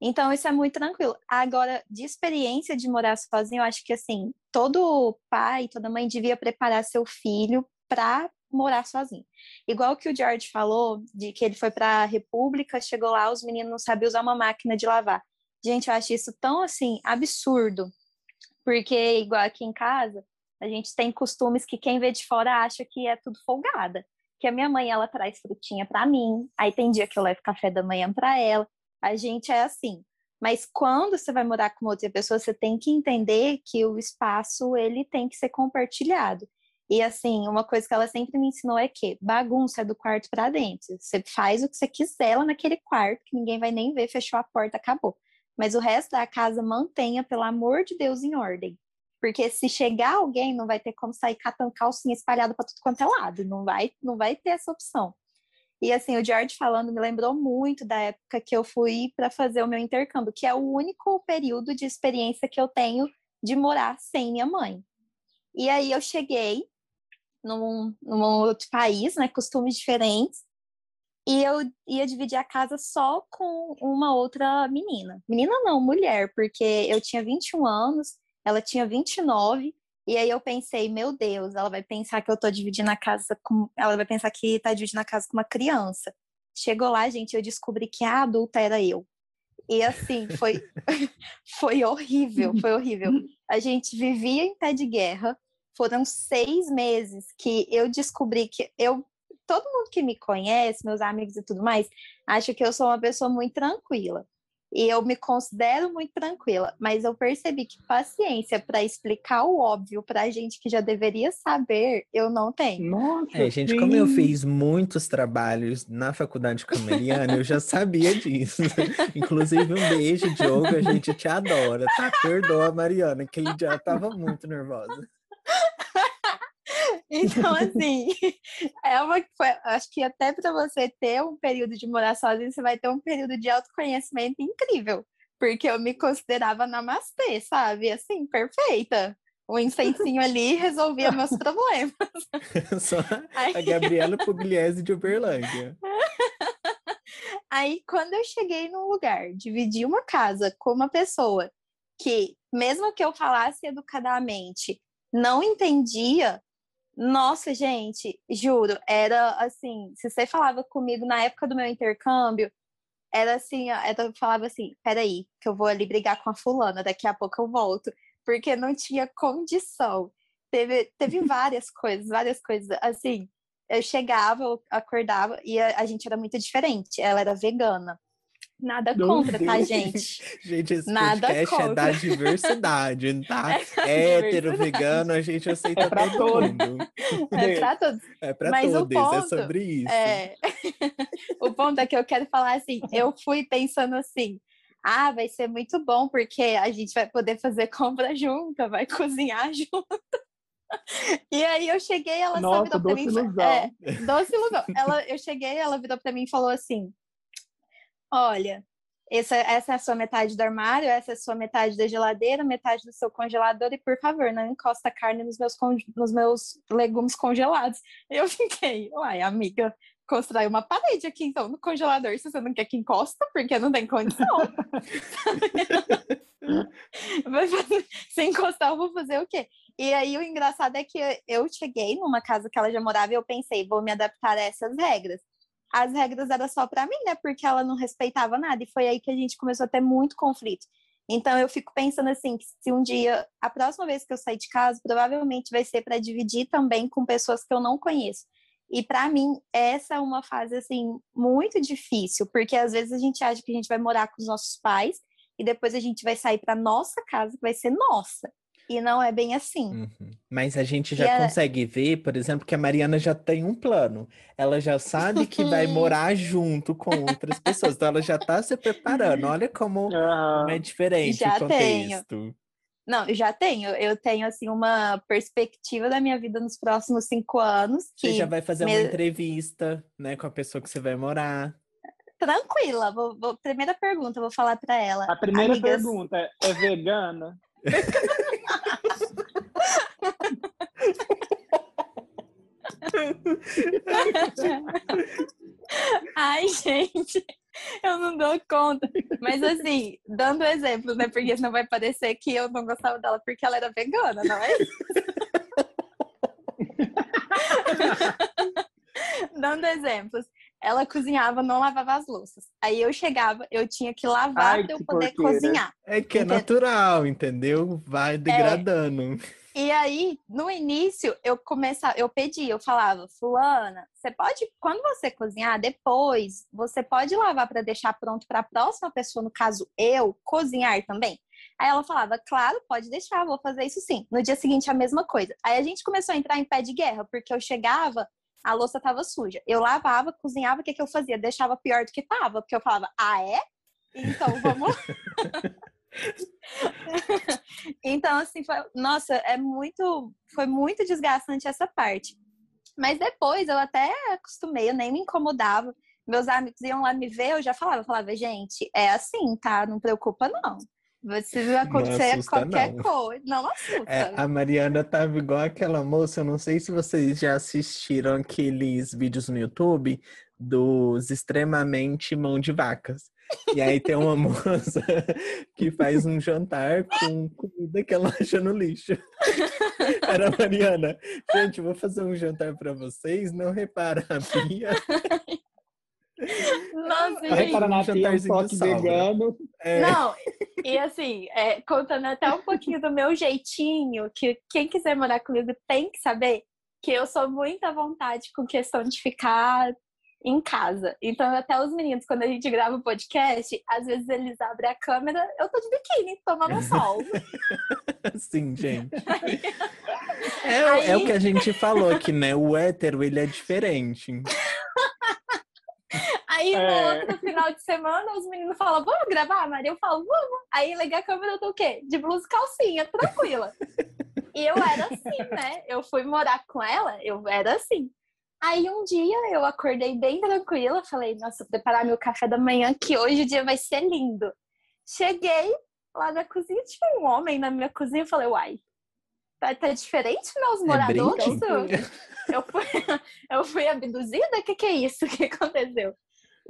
Então, isso é muito tranquilo. Agora, de experiência de morar sozinho, eu acho que assim, todo pai, toda mãe devia preparar seu filho para morar sozinho. Igual que o George falou, de que ele foi para a República, chegou lá, os meninos não sabiam usar uma máquina de lavar. Gente, eu acho isso tão assim absurdo, porque igual aqui em casa, a gente tem costumes que quem vê de fora acha que é tudo folgada. Que a minha mãe ela traz frutinha para mim, aí tem dia que eu levo café da manhã para ela. A gente é assim. Mas quando você vai morar com outra pessoa, você tem que entender que o espaço ele tem que ser compartilhado. E assim, uma coisa que ela sempre me ensinou é que bagunça é do quarto para dentro. Você faz o que você quiser lá naquele quarto, que ninguém vai nem ver, fechou a porta, acabou. Mas o resto da casa mantenha, pelo amor de Deus, em ordem. Porque se chegar alguém, não vai ter como sair catando calcinha espalhada para tudo quanto é lado. Não vai, não vai ter essa opção. E assim, o George falando me lembrou muito da época que eu fui para fazer o meu intercâmbio, que é o único período de experiência que eu tenho de morar sem minha mãe. E aí eu cheguei num, num outro país, né, costumes diferentes, e eu ia dividir a casa só com uma outra menina. Menina não, mulher, porque eu tinha 21 anos, ela tinha 29, e aí eu pensei, meu Deus, ela vai pensar que eu tô dividindo a casa com. Ela vai pensar que tá dividindo a casa com uma criança. Chegou lá, gente, eu descobri que a adulta era eu. E assim, foi, foi horrível, foi horrível. A gente vivia em pé de guerra. Foram seis meses que eu descobri que eu. Todo mundo que me conhece, meus amigos e tudo mais, acha que eu sou uma pessoa muito tranquila. E eu me considero muito tranquila, mas eu percebi que paciência para explicar o óbvio para a gente que já deveria saber, eu não tenho. Nossa, é, gente, sim. como eu fiz muitos trabalhos na faculdade com a Mariana, eu já sabia disso. Inclusive, um beijo, Diogo, a gente te adora, tá? Perdoa Mariana, que ele já estava muito nervosa. Então, assim, é uma acho que até para você ter um período de morar sozinho, você vai ter um período de autoconhecimento incrível. Porque eu me considerava namastê, sabe? Assim, perfeita. O incensinho ali resolvia meus problemas. Só a Gabriela Pugliese de Uberlândia. Aí, quando eu cheguei num lugar, dividi uma casa com uma pessoa que, mesmo que eu falasse educadamente, não entendia, nossa, gente, juro, era assim, se você falava comigo na época do meu intercâmbio, era assim, eu falava assim, peraí, que eu vou ali brigar com a fulana, daqui a pouco eu volto, porque não tinha condição. Teve, teve várias coisas, várias coisas, assim, eu chegava, eu acordava, e a, a gente era muito diferente, ela era vegana, Nada contra, tá, gente? gente, esse Nada podcast contra. é da diversidade, tá? É Hétero, vegano, a gente aceita é pra todo mundo. É pra todos. É pra Mas todos, é ponto, é sobre isso. É... o ponto é que eu quero falar assim, eu fui pensando assim, ah, vai ser muito bom, porque a gente vai poder fazer compra junto, vai cozinhar junto. E aí eu cheguei, ela Nossa, virou pra mim. Ilusão. É, doce ilusão. Ela, eu cheguei, ela virou pra mim e falou assim: olha, essa, essa é a sua metade do armário, essa é a sua metade da geladeira, metade do seu congelador, e por favor, não encosta carne nos meus, nos meus legumes congelados. Eu fiquei, uai, amiga, constrói uma parede aqui então no congelador se você não quer que encosta, porque não tem condição. se encostar, eu vou fazer o quê? E aí o engraçado é que eu cheguei numa casa que ela já morava e eu pensei, vou me adaptar a essas regras as regras eram só para mim, né? Porque ela não respeitava nada. E foi aí que a gente começou a ter muito conflito. Então eu fico pensando assim, que se um dia, a próxima vez que eu sair de casa, provavelmente vai ser para dividir também com pessoas que eu não conheço. E para mim, essa é uma fase assim muito difícil, porque às vezes a gente acha que a gente vai morar com os nossos pais e depois a gente vai sair para nossa casa, que vai ser nossa. E não é bem assim. Uhum. Mas a gente já consegue ver, por exemplo, que a Mariana já tem um plano. Ela já sabe que vai morar junto com outras pessoas. Então ela já está se preparando. Olha como, uhum. é diferente já o contexto. Tenho. Não, já tenho. Eu tenho, assim, uma perspectiva da minha vida nos próximos cinco anos. Que você já vai fazer me... uma entrevista, né, com a pessoa que você vai morar. Tranquila. Vou, vou... Primeira pergunta, vou falar para ela. A primeira Amigas... pergunta é vegana? Ai, gente, eu não dou conta. Mas assim, dando exemplo, né? Porque senão vai parecer que eu não gostava dela porque ela era vegana, não é? dando exemplos. Ela cozinhava, não lavava as louças. Aí eu chegava, eu tinha que lavar para eu poder porqueira. cozinhar. É que é natural, entendeu? Vai é. degradando. É. E aí, no início, eu começava, eu pedia, eu falava, fulana, você pode, quando você cozinhar, depois, você pode lavar para deixar pronto para a próxima pessoa, no caso eu, cozinhar também? Aí ela falava, claro, pode deixar, vou fazer isso sim. No dia seguinte, a mesma coisa. Aí a gente começou a entrar em pé de guerra, porque eu chegava, a louça estava suja. Eu lavava, cozinhava, o que, que eu fazia? Deixava pior do que estava, porque eu falava, ah, é? Então vamos. então, assim, foi, nossa, é muito, foi muito desgastante essa parte. Mas depois eu até acostumei, eu nem me incomodava. Meus amigos iam lá me ver, eu já falava, falava, gente, é assim, tá? Não preocupa, não. Se acontecer qualquer não. coisa, não assusta. É, a Mariana tava igual aquela moça, eu não sei se vocês já assistiram aqueles vídeos no YouTube dos extremamente mão de vacas. E aí tem uma moça que faz um jantar com comida que ela acha no lixo. Era a Mariana. Gente, vou fazer um jantar para vocês, não repara a pia. Nossa, gente. Repara na um toque vegano. É. Não, e assim, é, contando até um pouquinho do meu jeitinho, que quem quiser morar comigo tem que saber que eu sou muito à vontade com questão de ficar em casa. Então, até os meninos, quando a gente grava o podcast, às vezes eles abrem a câmera, eu tô de biquíni, tomando sol. Sim, gente. É, Aí... é o que a gente falou aqui, né? O hétero, ele é diferente. Aí no é. outro final de semana, os meninos falam, vamos gravar, Maria? Eu falo, vamos. Aí liga a câmera, eu tô o quê? De blusa e calcinha, tranquila. e eu era assim, né? Eu fui morar com ela, eu era assim. Aí um dia eu acordei bem tranquila, falei, nossa, vou preparar meu café da manhã, que hoje o dia vai ser lindo. Cheguei lá na cozinha, tinha um homem na minha cozinha, eu falei, uai, tá, tá diferente meus é moradores? É eu, fui, eu fui abduzida? O que, que é isso? O que aconteceu?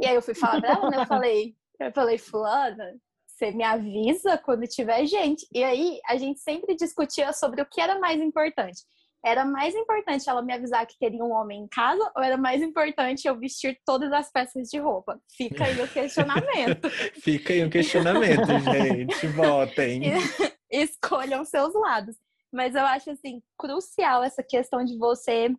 E aí eu fui falar pra ela, né? Eu falei, eu falei, fulana, você me avisa quando tiver gente. E aí a gente sempre discutia sobre o que era mais importante era mais importante ela me avisar que teria um homem em casa ou era mais importante eu vestir todas as peças de roupa? Fica aí o questionamento. Fica aí o questionamento, gente. Votem. Escolham seus lados. Mas eu acho assim crucial essa questão de você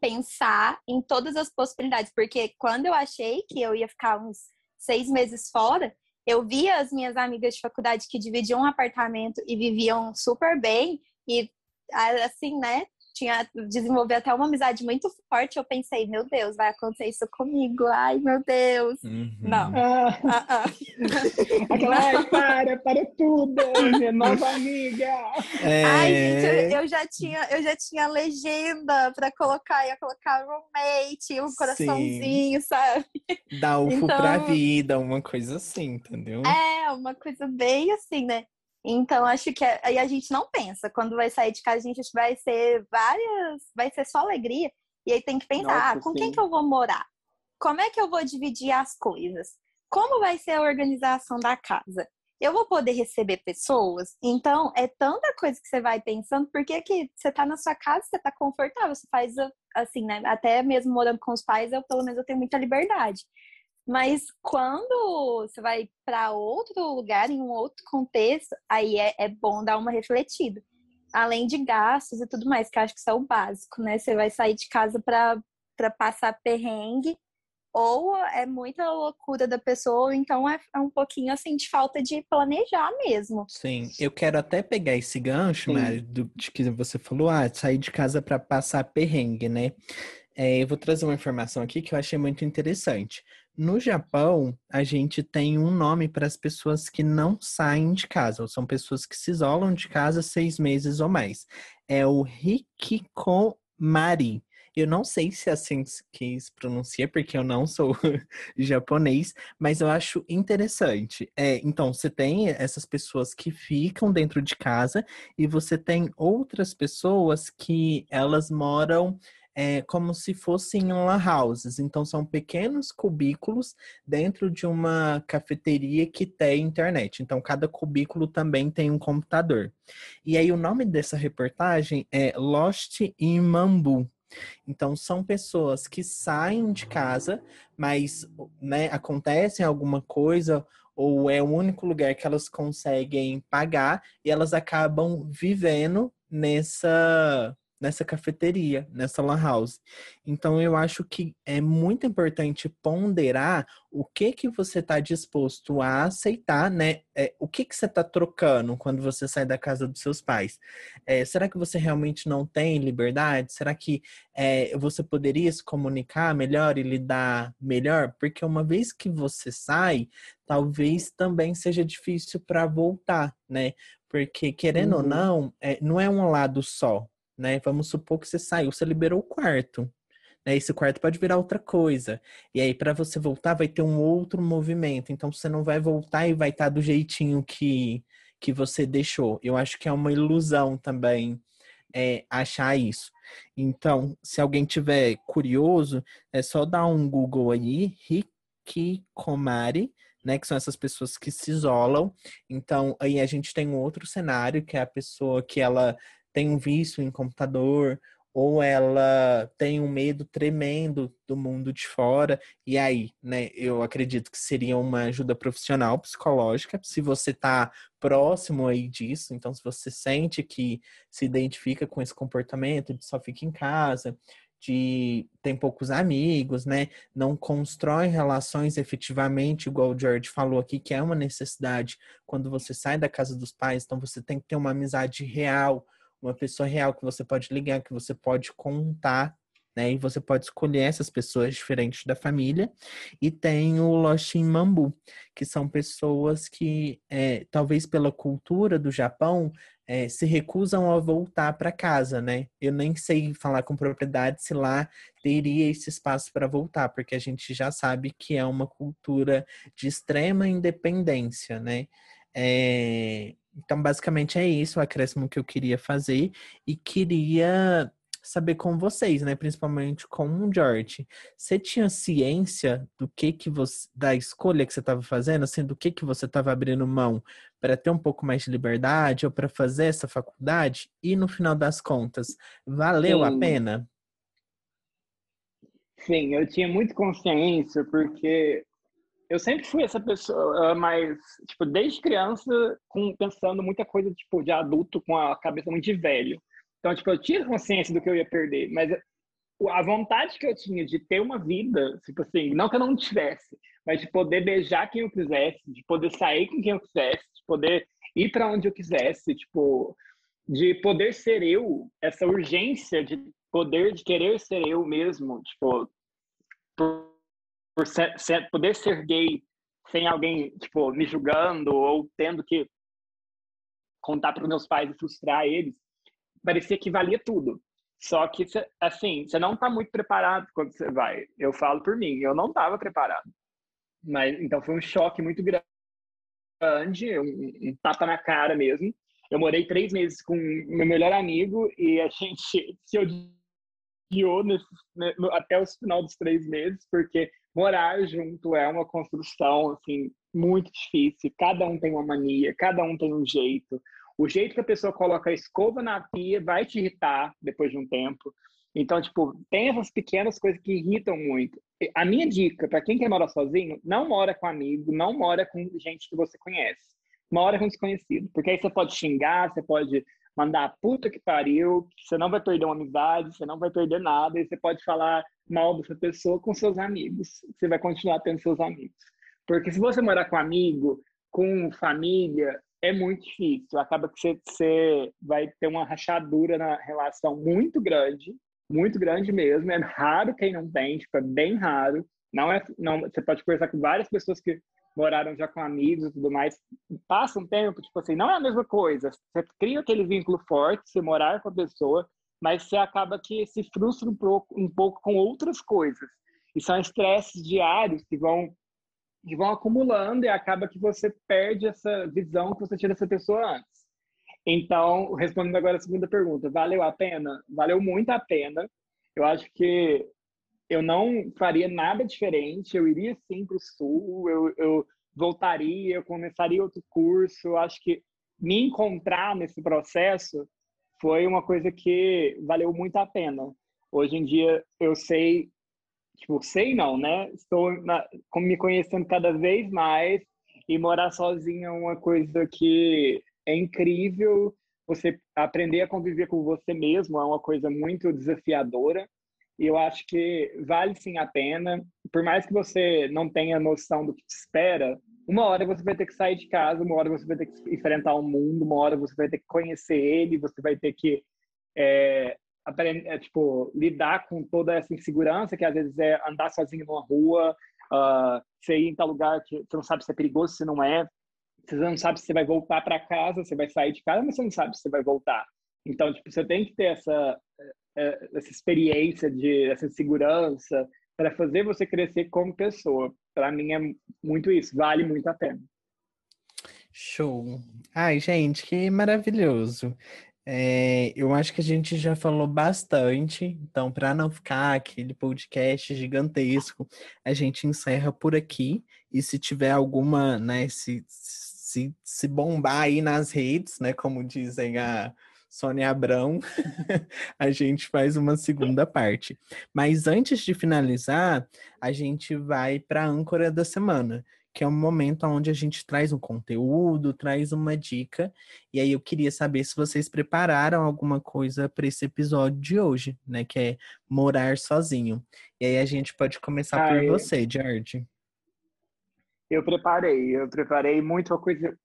pensar em todas as possibilidades, porque quando eu achei que eu ia ficar uns seis meses fora, eu via as minhas amigas de faculdade que dividiam um apartamento e viviam super bem e assim, né? Tinha desenvolver até uma amizade muito forte. Eu pensei, meu Deus, vai acontecer isso comigo. Ai, meu Deus. Uhum. Não. Ah. Ah, ah. Aquela, ai, para, para tudo, minha nova amiga. É... Ai, gente, eu, eu, já tinha, eu já tinha legenda para colocar, ia colocar roommate, um coraçãozinho, Sim. sabe? Dá ufo então... pra vida, uma coisa assim, entendeu? É, uma coisa bem assim, né? Então, acho que aí a gente não pensa. Quando vai sair de casa, a gente vai ser várias. Vai ser só alegria. E aí tem que pensar: Nossa, ah, com sim. quem que eu vou morar? Como é que eu vou dividir as coisas? Como vai ser a organização da casa? Eu vou poder receber pessoas? Então, é tanta coisa que você vai pensando, porque que você tá na sua casa, você tá confortável, você faz assim, né? Até mesmo morando com os pais, eu pelo menos eu tenho muita liberdade. Mas quando você vai para outro lugar, em um outro contexto, aí é, é, bom dar uma refletida. Além de gastos e tudo mais, que eu acho que isso é o básico, né? Você vai sair de casa para passar perrengue, ou é muita loucura da pessoa, então é, é, um pouquinho assim de falta de planejar mesmo. Sim, eu quero até pegar esse gancho, Mari, do, de que você falou, ah, sair de casa para passar perrengue, né? É, eu vou trazer uma informação aqui que eu achei muito interessante. No Japão, a gente tem um nome para as pessoas que não saem de casa, ou são pessoas que se isolam de casa seis meses ou mais. É o Hikikomari. Eu não sei se é assim que se pronuncia, porque eu não sou japonês, mas eu acho interessante. É, então, você tem essas pessoas que ficam dentro de casa e você tem outras pessoas que elas moram é, como se fossem lan houses. Então, são pequenos cubículos dentro de uma cafeteria que tem internet. Então, cada cubículo também tem um computador. E aí, o nome dessa reportagem é Lost in Mambu. Então, são pessoas que saem de casa, mas né, acontece alguma coisa ou é o único lugar que elas conseguem pagar e elas acabam vivendo nessa nessa cafeteria, nessa lan house. Então eu acho que é muito importante ponderar o que que você está disposto a aceitar, né? É, o que que você está trocando quando você sai da casa dos seus pais? É, será que você realmente não tem liberdade? Será que é, você poderia se comunicar melhor e lidar melhor? Porque uma vez que você sai, talvez também seja difícil para voltar, né? Porque querendo uhum. ou não, é, não é um lado só né? Vamos supor que você saiu, você liberou o quarto. Né? Esse quarto pode virar outra coisa. E aí, para você voltar, vai ter um outro movimento. Então, você não vai voltar e vai estar tá do jeitinho que, que você deixou. Eu acho que é uma ilusão também é, achar isso. Então, se alguém tiver curioso, é só dar um Google aí, Hikikomari, né, que são essas pessoas que se isolam. Então, aí a gente tem um outro cenário, que é a pessoa que ela tem um vício em computador, ou ela tem um medo tremendo do mundo de fora. E aí, né, eu acredito que seria uma ajuda profissional psicológica, se você está próximo aí disso, então se você sente que se identifica com esse comportamento de só fica em casa, de tem poucos amigos, né? Não constrói relações efetivamente, igual o George falou aqui, que é uma necessidade quando você sai da casa dos pais, então você tem que ter uma amizade real uma pessoa real que você pode ligar, que você pode contar, né? E você pode escolher essas pessoas diferentes da família. E tem o Loshin Mambu, que são pessoas que, é, talvez pela cultura do Japão, é, se recusam a voltar para casa, né? Eu nem sei falar com propriedade se lá teria esse espaço para voltar, porque a gente já sabe que é uma cultura de extrema independência, né? É, então, basicamente é isso o acréscimo que eu queria fazer e queria saber com vocês, né, principalmente com o George. Você tinha ciência do que que você da escolha que você estava fazendo, assim, do que que você estava abrindo mão para ter um pouco mais de liberdade ou para fazer essa faculdade? E no final das contas, valeu Sim. a pena? Sim, eu tinha muito consciência porque eu sempre fui essa pessoa, mas, tipo, desde criança, com, pensando muita coisa, tipo, de adulto com a cabeça muito de velho. Então, tipo, eu tinha consciência do que eu ia perder, mas a vontade que eu tinha de ter uma vida, tipo assim, não que eu não tivesse, mas de poder beijar quem eu quisesse, de poder sair com quem eu quisesse, de poder ir para onde eu quisesse, tipo, de poder ser eu, essa urgência de poder de querer ser eu mesmo, tipo, por ser, ser, poder ser gay sem alguém, tipo, me julgando ou tendo que contar para meus pais e frustrar eles, parecia que valia tudo. Só que, assim, você não está muito preparado quando você vai. Eu falo por mim, eu não estava preparado. Mas, então, foi um choque muito grande, um, um tapa na cara mesmo. Eu morei três meses com meu melhor amigo e a gente se odiou nesse, né, até o final dos três meses, porque morar junto é uma construção assim muito difícil. Cada um tem uma mania, cada um tem um jeito. O jeito que a pessoa coloca a escova na pia vai te irritar depois de um tempo. Então, tipo, tem essas pequenas coisas que irritam muito. A minha dica para quem quer morar sozinho, não mora com amigo, não mora com gente que você conhece. Mora com desconhecido, porque aí você pode xingar, você pode mandar puta que pariu, você não vai perder uma amizade, você não vai perder nada, e você pode falar mal dessa pessoa com seus amigos. Você vai continuar tendo seus amigos. Porque se você morar com amigo, com família, é muito difícil. Acaba que você, você vai ter uma rachadura na relação muito grande, muito grande mesmo. É raro quem não tem, tipo, é bem raro. Não é, não, você pode conversar com várias pessoas que moraram já com amigos e tudo mais, passa um tempo, tipo assim, não é a mesma coisa. Você cria aquele vínculo forte, você morar com a pessoa, mas você acaba que se frustra um pouco, um pouco com outras coisas. E são estresses diários que vão que vão acumulando e acaba que você perde essa visão que você tinha dessa pessoa antes. Então, respondendo agora a segunda pergunta, valeu a pena? Valeu muito a pena. Eu acho que eu não faria nada diferente, eu iria sim para o Sul, eu, eu voltaria, eu começaria outro curso. Acho que me encontrar nesse processo foi uma coisa que valeu muito a pena. Hoje em dia eu sei, tipo, sei não, né? Estou na, me conhecendo cada vez mais e morar sozinho é uma coisa que é incrível. Você aprender a conviver com você mesmo é uma coisa muito desafiadora. E eu acho que vale sim a pena. Por mais que você não tenha noção do que te espera, uma hora você vai ter que sair de casa, uma hora você vai ter que enfrentar o mundo, uma hora você vai ter que conhecer ele, você vai ter que é, aprender, é, tipo, lidar com toda essa insegurança que às vezes é andar sozinho numa rua, uh, você ir em tal lugar que você não sabe se é perigoso, se não é, você não sabe se você vai voltar para casa, você vai sair de casa, mas você não sabe se você vai voltar. Então, tipo, você tem que ter essa essa experiência de essa segurança para fazer você crescer como pessoa. Para mim é muito isso, vale muito a pena. Show. Ai, gente, que maravilhoso. É, eu acho que a gente já falou bastante, então, para não ficar aquele podcast gigantesco, a gente encerra por aqui. E se tiver alguma, né, se, se, se bombar aí nas redes, né, como dizem a Sônia Abrão, a gente faz uma segunda parte. Mas antes de finalizar, a gente vai para a âncora da semana que é um momento onde a gente traz um conteúdo, traz uma dica. E aí eu queria saber se vocês prepararam alguma coisa para esse episódio de hoje, né? Que é morar sozinho. E aí a gente pode começar por você, George. Eu preparei, eu preparei muito coisa,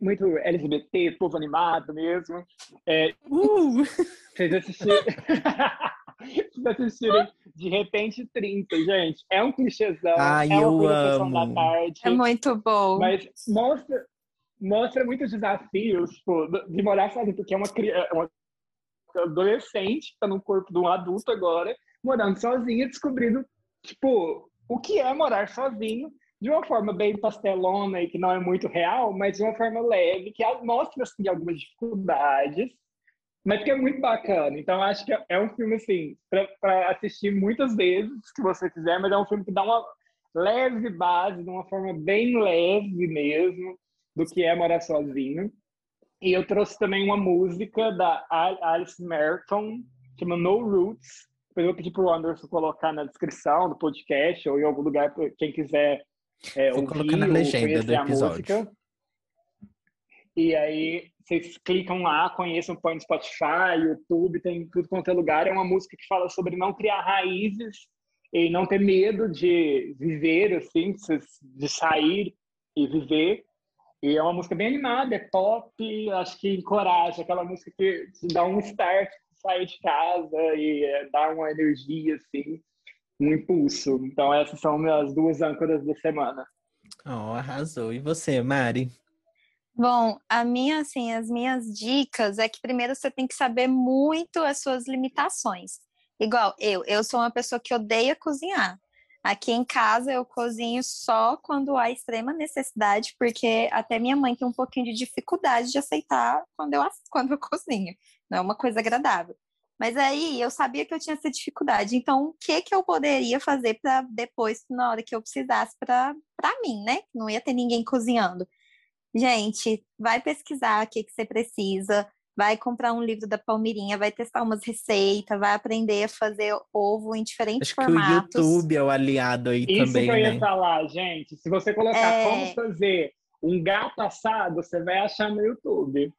muito LGBT, povo animado mesmo. É, uh! Vocês assistiram. vocês assistirem de repente 30, gente. É um clichêzão. Ai, é uma amo. da tarde. É muito bom. Mas mostra, mostra muitos desafios tipo, de morar sozinho, porque é uma, é uma adolescente, tá no corpo de um adulto agora, morando sozinha, descobrindo, tipo, o que é morar sozinho de uma forma bem pastelona e que não é muito real, mas de uma forma leve, que mostra assim, algumas dificuldades, mas que é muito bacana. Então, acho que é um filme, assim, para assistir muitas vezes, se você quiser, mas é um filme que dá uma leve base, de uma forma bem leve mesmo, do que é morar sozinho. E eu trouxe também uma música da Alice Merton, chama No Roots. Depois eu pedi para o Anderson colocar na descrição do podcast ou em algum lugar quem quiser é, Vou colocar na legenda do episódio. E aí vocês clicam lá, conheçam, põe no Spotify, YouTube, tem tudo quanto é lugar. É uma música que fala sobre não criar raízes e não ter medo de viver, assim, de sair e viver. E é uma música bem animada, é pop, acho que encoraja, aquela música que te dá um start, sair de casa e é, dá uma energia, assim, um impulso. Então essas são minhas duas âncoras da semana. Oh, arrasou. E você, Mari? Bom, a minha, assim, as minhas dicas é que primeiro você tem que saber muito as suas limitações. Igual eu, eu sou uma pessoa que odeia cozinhar. Aqui em casa eu cozinho só quando há extrema necessidade, porque até minha mãe tem um pouquinho de dificuldade de aceitar quando eu, quando eu cozinho. Não é uma coisa agradável. Mas aí eu sabia que eu tinha essa dificuldade. Então, o que que eu poderia fazer para depois, na hora que eu precisasse, para mim, né? Não ia ter ninguém cozinhando. Gente, vai pesquisar o que, que você precisa, vai comprar um livro da Palmirinha, vai testar umas receitas, vai aprender a fazer ovo em diferentes Acho formatos. que o YouTube é o aliado aí Isso também, que eu ia né? falar, gente. Se você colocar é... como fazer um gato assado, você vai achar no YouTube.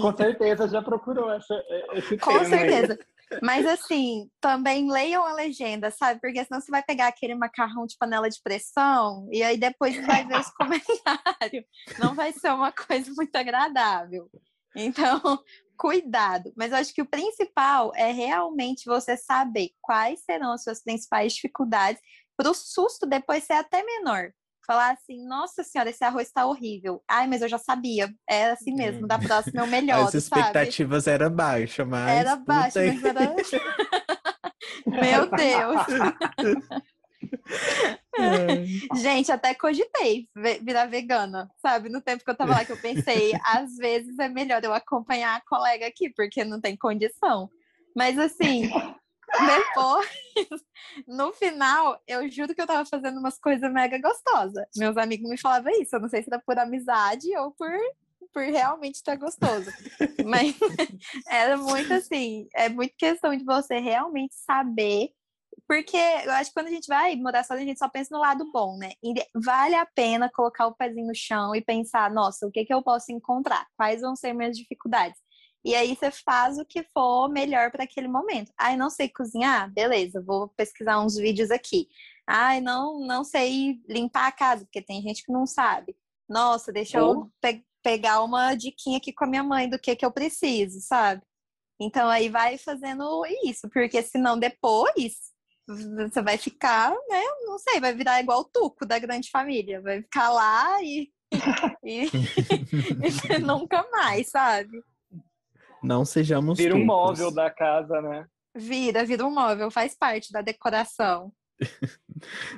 Com certeza já procurou essa, esse com tema. Com certeza. Aí. Mas assim, também leiam a legenda, sabe? Porque senão você vai pegar aquele macarrão de panela de pressão e aí depois vai ver os comentários. Não vai ser uma coisa muito agradável. Então, cuidado. Mas eu acho que o principal é realmente você saber quais serão as suas principais dificuldades para o susto depois ser até menor falar assim, nossa senhora, esse arroz está horrível. Ai, mas eu já sabia. Era assim mesmo, da próxima é o melhor. As expectativas sabe? eram baixas, mas. Era baixa, mas era. Meu Deus! Gente, até cogitei virar vegana, sabe? No tempo que eu tava lá, que eu pensei, às vezes é melhor eu acompanhar a colega aqui, porque não tem condição. Mas assim, depois, no final, eu juro que eu tava fazendo umas coisas mega gostosas. Meus amigos me falavam isso. Eu não sei se era por amizade ou por, por realmente estar gostoso. Mas era muito assim, é muito questão de você realmente saber porque eu acho que quando a gente vai mudar sozinho, a gente só pensa no lado bom, né? E vale a pena colocar o pezinho no chão e pensar, nossa, o que, que eu posso encontrar? Quais vão ser minhas dificuldades? E aí você faz o que for melhor para aquele momento. Ai, não sei cozinhar? Beleza, vou pesquisar uns vídeos aqui. Ai, não, não sei limpar a casa, porque tem gente que não sabe. Nossa, deixa eu pe pegar uma diquinha aqui com a minha mãe do que que eu preciso, sabe? Então aí vai fazendo isso, porque senão depois você vai ficar, né? Não sei, vai virar igual o Tuco da grande família. Vai ficar lá e, e, e nunca mais, sabe? Não sejamos. Vira um móvel da casa, né? Vira, vira um móvel, faz parte da decoração.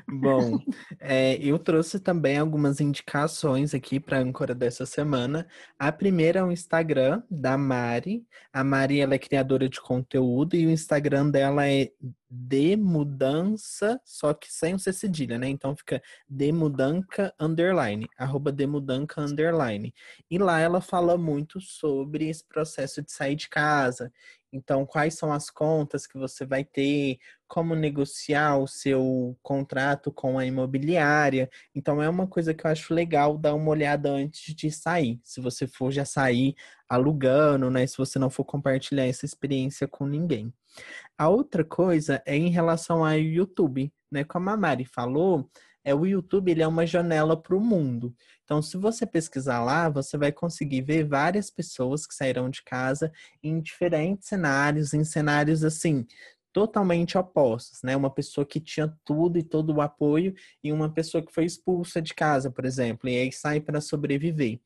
Bom, é, eu trouxe também algumas indicações aqui para a âncora dessa semana. A primeira é o Instagram da Mari. A Mari ela é criadora de conteúdo e o Instagram dela é de mudança, só que sem o C cedilha, né? Então fica demudanca underline, arroba demudanca underline. E lá ela fala muito sobre esse processo de sair de casa. Então, quais são as contas que você vai ter, como negociar o seu contrato com a imobiliária. Então, é uma coisa que eu acho legal dar uma olhada antes de sair. Se você for já sair alugando, né? Se você não for compartilhar essa experiência com ninguém. A outra coisa é em relação ao YouTube, né? Como a Mari falou, é o YouTube ele é uma janela para o mundo. Então, se você pesquisar lá, você vai conseguir ver várias pessoas que saíram de casa em diferentes cenários, em cenários assim totalmente opostos, né? Uma pessoa que tinha tudo e todo o apoio e uma pessoa que foi expulsa de casa, por exemplo, e aí sai para sobreviver.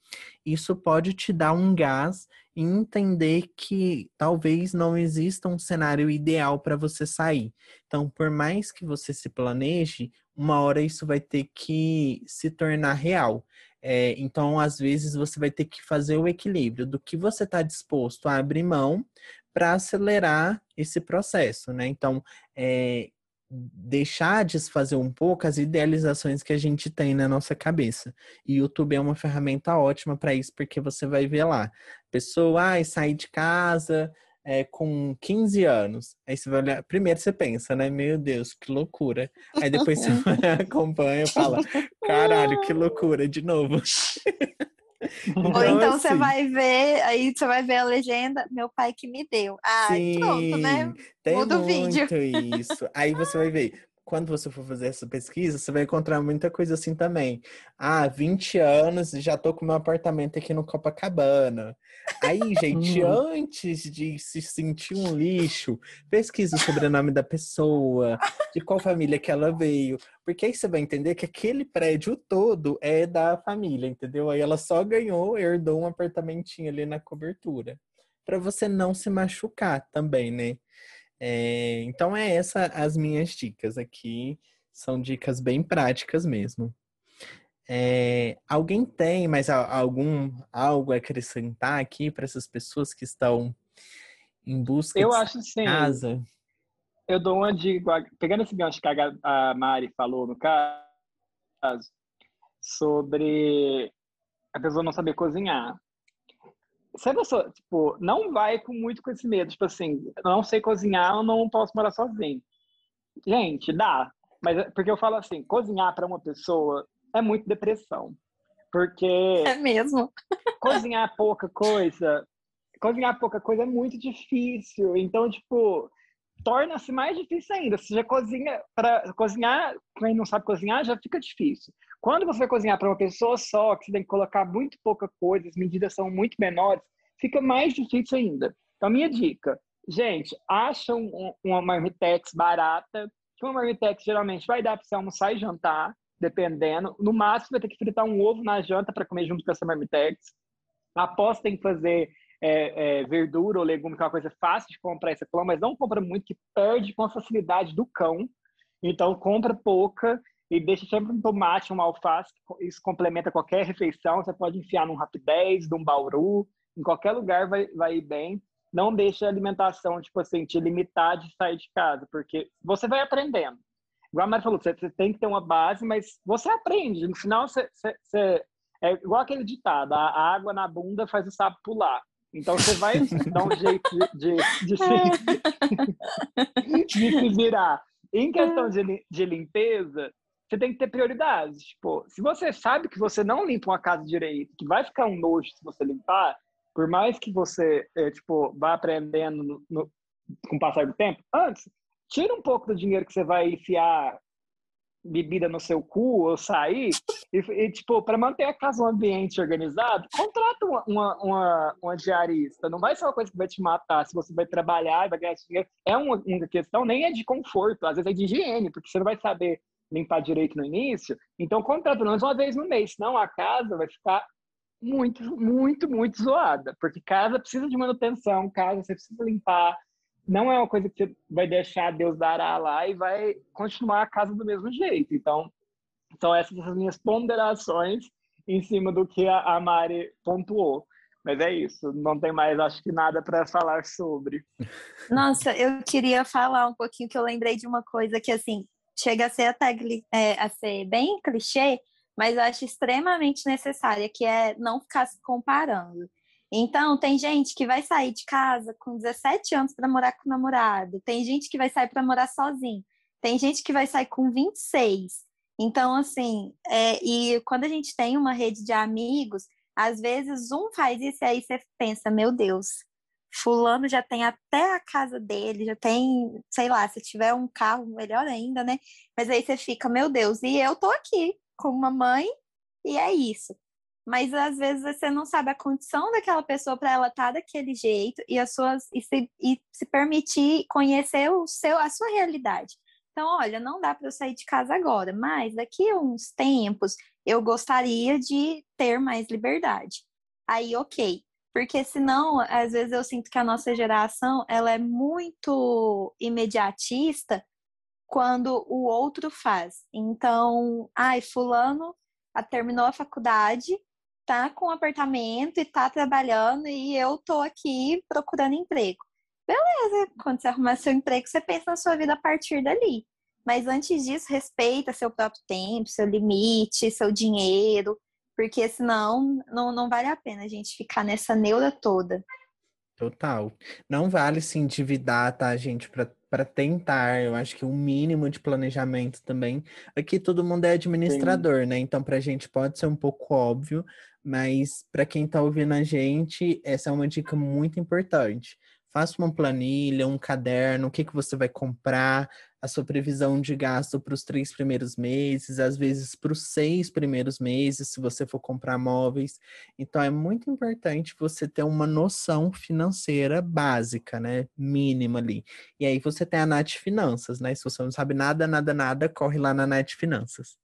Isso pode te dar um gás e entender que talvez não exista um cenário ideal para você sair. Então, por mais que você se planeje, uma hora isso vai ter que se tornar real. É, então, às vezes, você vai ter que fazer o equilíbrio do que você está disposto a abrir mão para acelerar esse processo, né? Então, é, deixar de fazer um pouco as idealizações que a gente tem na nossa cabeça. E o YouTube é uma ferramenta ótima para isso, porque você vai ver lá, pessoa, ai, sair de casa é, com 15 anos. Aí você vai olhar, primeiro você pensa, né? Meu Deus, que loucura. Aí depois você acompanha e fala, caralho, que loucura, de novo. Então, Ou então assim, você vai ver, aí você vai ver a legenda, meu pai que me deu. Ah, sim, pronto, né? Muda o vídeo. isso. Aí você vai ver, quando você for fazer essa pesquisa, você vai encontrar muita coisa assim também. Ah, 20 anos e já tô com meu apartamento aqui no Copacabana. Aí, gente, hum. antes de se sentir um lixo, pesquisa o sobrenome da pessoa, de qual família que ela veio. Porque aí você vai entender que aquele prédio todo é da família, entendeu? Aí ela só ganhou, herdou um apartamentinho ali na cobertura. para você não se machucar também, né? É, então é essa as minhas dicas aqui. São dicas bem práticas mesmo. É, alguém tem mais algum algo a acrescentar aqui para essas pessoas que estão em busca eu de acho, sim. casa? Eu dou uma dica, pegando esse gancho que a Mari falou no caso, sobre a pessoa não saber cozinhar se a pessoa, tipo, não vai com muito com esse medo, tipo assim, não sei cozinhar, eu não posso morar sozinho. Gente, dá. Mas é, porque eu falo assim, cozinhar para uma pessoa é muito depressão. Porque É mesmo. cozinhar pouca coisa, cozinhar pouca coisa é muito difícil. Então, tipo, torna-se mais difícil ainda. Se já cozinha para cozinhar, quem não sabe cozinhar já fica difícil. Quando você vai cozinhar para uma pessoa só, que você tem que colocar muito pouca coisa, as medidas são muito menores, fica mais difícil ainda. Então, minha dica, gente, acha um, uma marmitex barata, que uma marmitex geralmente vai dar para você almoçar e jantar, dependendo. No máximo, vai ter que fritar um ovo na janta para comer junto com essa marmitex. Após tem que fazer é, é, verdura ou legume, que é uma coisa fácil de comprar essa clã, mas não compra muito, que perde com a facilidade do cão. Então, compra pouca e deixa sempre um tomate, uma alface, isso complementa qualquer refeição. Você pode enfiar num rapidez, num bauru, em qualquer lugar vai, vai ir bem. não deixe a alimentação, tipo assim, te limitar de sair de casa, porque você vai aprendendo. Igual a Mari falou, você, você tem que ter uma base, mas você aprende. No final, você, você, você é igual aquele ditado: a água na bunda faz o sapo pular. Então você vai dar um jeito de, de, de, se, de se virar. Em questão de, de limpeza, você tem que ter prioridades. Tipo, se você sabe que você não limpa uma casa direito, que vai ficar um nojo se você limpar, por mais que você é, tipo vá aprendendo no, no, com o passar do tempo, antes tira um pouco do dinheiro que você vai enfiar bebida no seu cu ou sair, e, e tipo, para manter a casa um ambiente organizado, contrata uma, uma, uma, uma, diarista. Não vai ser uma coisa que vai te matar se você vai trabalhar vai ganhar dinheiro. É uma, uma questão, nem é de conforto, às vezes é de higiene, porque você não vai saber limpar direito no início. Então, contrata pelo menos uma vez no mês, senão a casa vai ficar muito, muito, muito zoada, porque casa precisa de manutenção, casa você precisa limpar, não é uma coisa que você vai deixar Deus dará lá e vai continuar a casa do mesmo jeito. Então, são essas as minhas ponderações em cima do que a, Mari pontuou. Mas é isso, não tem mais, acho que nada para falar sobre. Nossa, eu queria falar um pouquinho que eu lembrei de uma coisa que, assim, chega a ser até é, a ser bem clichê, mas eu acho extremamente necessária, que é não ficar se comparando. Então, tem gente que vai sair de casa com 17 anos para morar com o namorado, tem gente que vai sair para morar sozinho, tem gente que vai sair com 26. Então, assim, é, e quando a gente tem uma rede de amigos, às vezes um faz isso e aí você pensa, meu Deus, fulano já tem até a casa dele, já tem, sei lá, se tiver um carro, melhor ainda, né? Mas aí você fica, meu Deus, e eu tô aqui com uma mãe e é isso mas às vezes você não sabe a condição daquela pessoa para ela estar tá daquele jeito e as suas e se, e se permitir conhecer o seu a sua realidade. Então, olha, não dá para eu sair de casa agora, mas daqui a uns tempos eu gostaria de ter mais liberdade. Aí, ok, porque senão, às vezes eu sinto que a nossa geração ela é muito imediatista quando o outro faz. Então, ai, fulano terminou a faculdade, tá com um apartamento e tá trabalhando e eu tô aqui procurando emprego. Beleza, quando você arrumar seu emprego, você pensa na sua vida a partir dali. Mas antes disso, respeita seu próprio tempo, seu limite, seu dinheiro, porque senão não, não vale a pena a gente ficar nessa neura toda. Total. Não vale se endividar, tá, gente, para tentar. Eu acho que um mínimo de planejamento também. Aqui todo mundo é administrador, Sim. né? Então, para a gente pode ser um pouco óbvio, mas para quem está ouvindo a gente, essa é uma dica muito importante. Faça uma planilha, um caderno, o que, que você vai comprar, a sua previsão de gasto para os três primeiros meses, às vezes para os seis primeiros meses, se você for comprar móveis. Então, é muito importante você ter uma noção financeira básica, né? Mínima ali. E aí você tem a Nath Finanças, né? Se você não sabe nada, nada, nada, corre lá na Nath Finanças.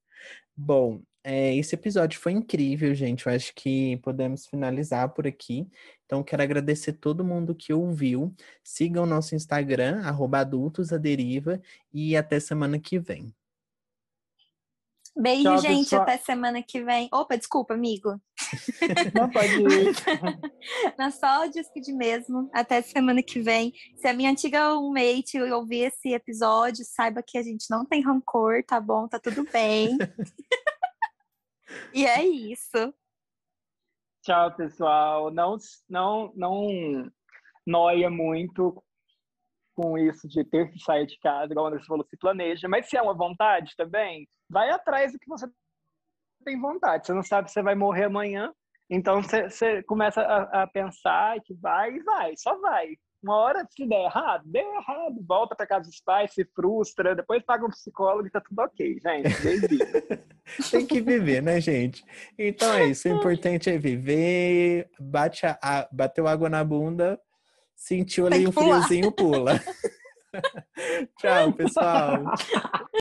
Bom, é, esse episódio foi incrível, gente. Eu acho que podemos finalizar por aqui. Então, quero agradecer todo mundo que ouviu. Sigam nosso Instagram, adultosaderiva, e até semana que vem. Beijo, Tchau, gente. Pessoal. Até semana que vem. Opa, desculpa, amigo. Não pode ir. Não, só despedir mesmo. Até semana que vem. Se a minha antiga roommate ouvir esse episódio, saiba que a gente não tem rancor, tá bom? Tá tudo bem. E é isso. Tchau, pessoal. Não, não, não noia muito com isso de ter que sair de casa, igual o Anderson falou, se planeja. Mas se é uma vontade também, vai atrás do que você tem vontade. Você não sabe se vai morrer amanhã, então você começa a, a pensar que vai e vai, só vai. Uma hora, se der errado, deu errado, volta para casa dos pais, se frustra, depois paga um psicólogo e tá tudo ok, gente. Tem que viver, né, gente? Então é isso. O importante é viver, bate a, bateu água na bunda, sentiu ali um friozinho, pula. Tchau, pessoal.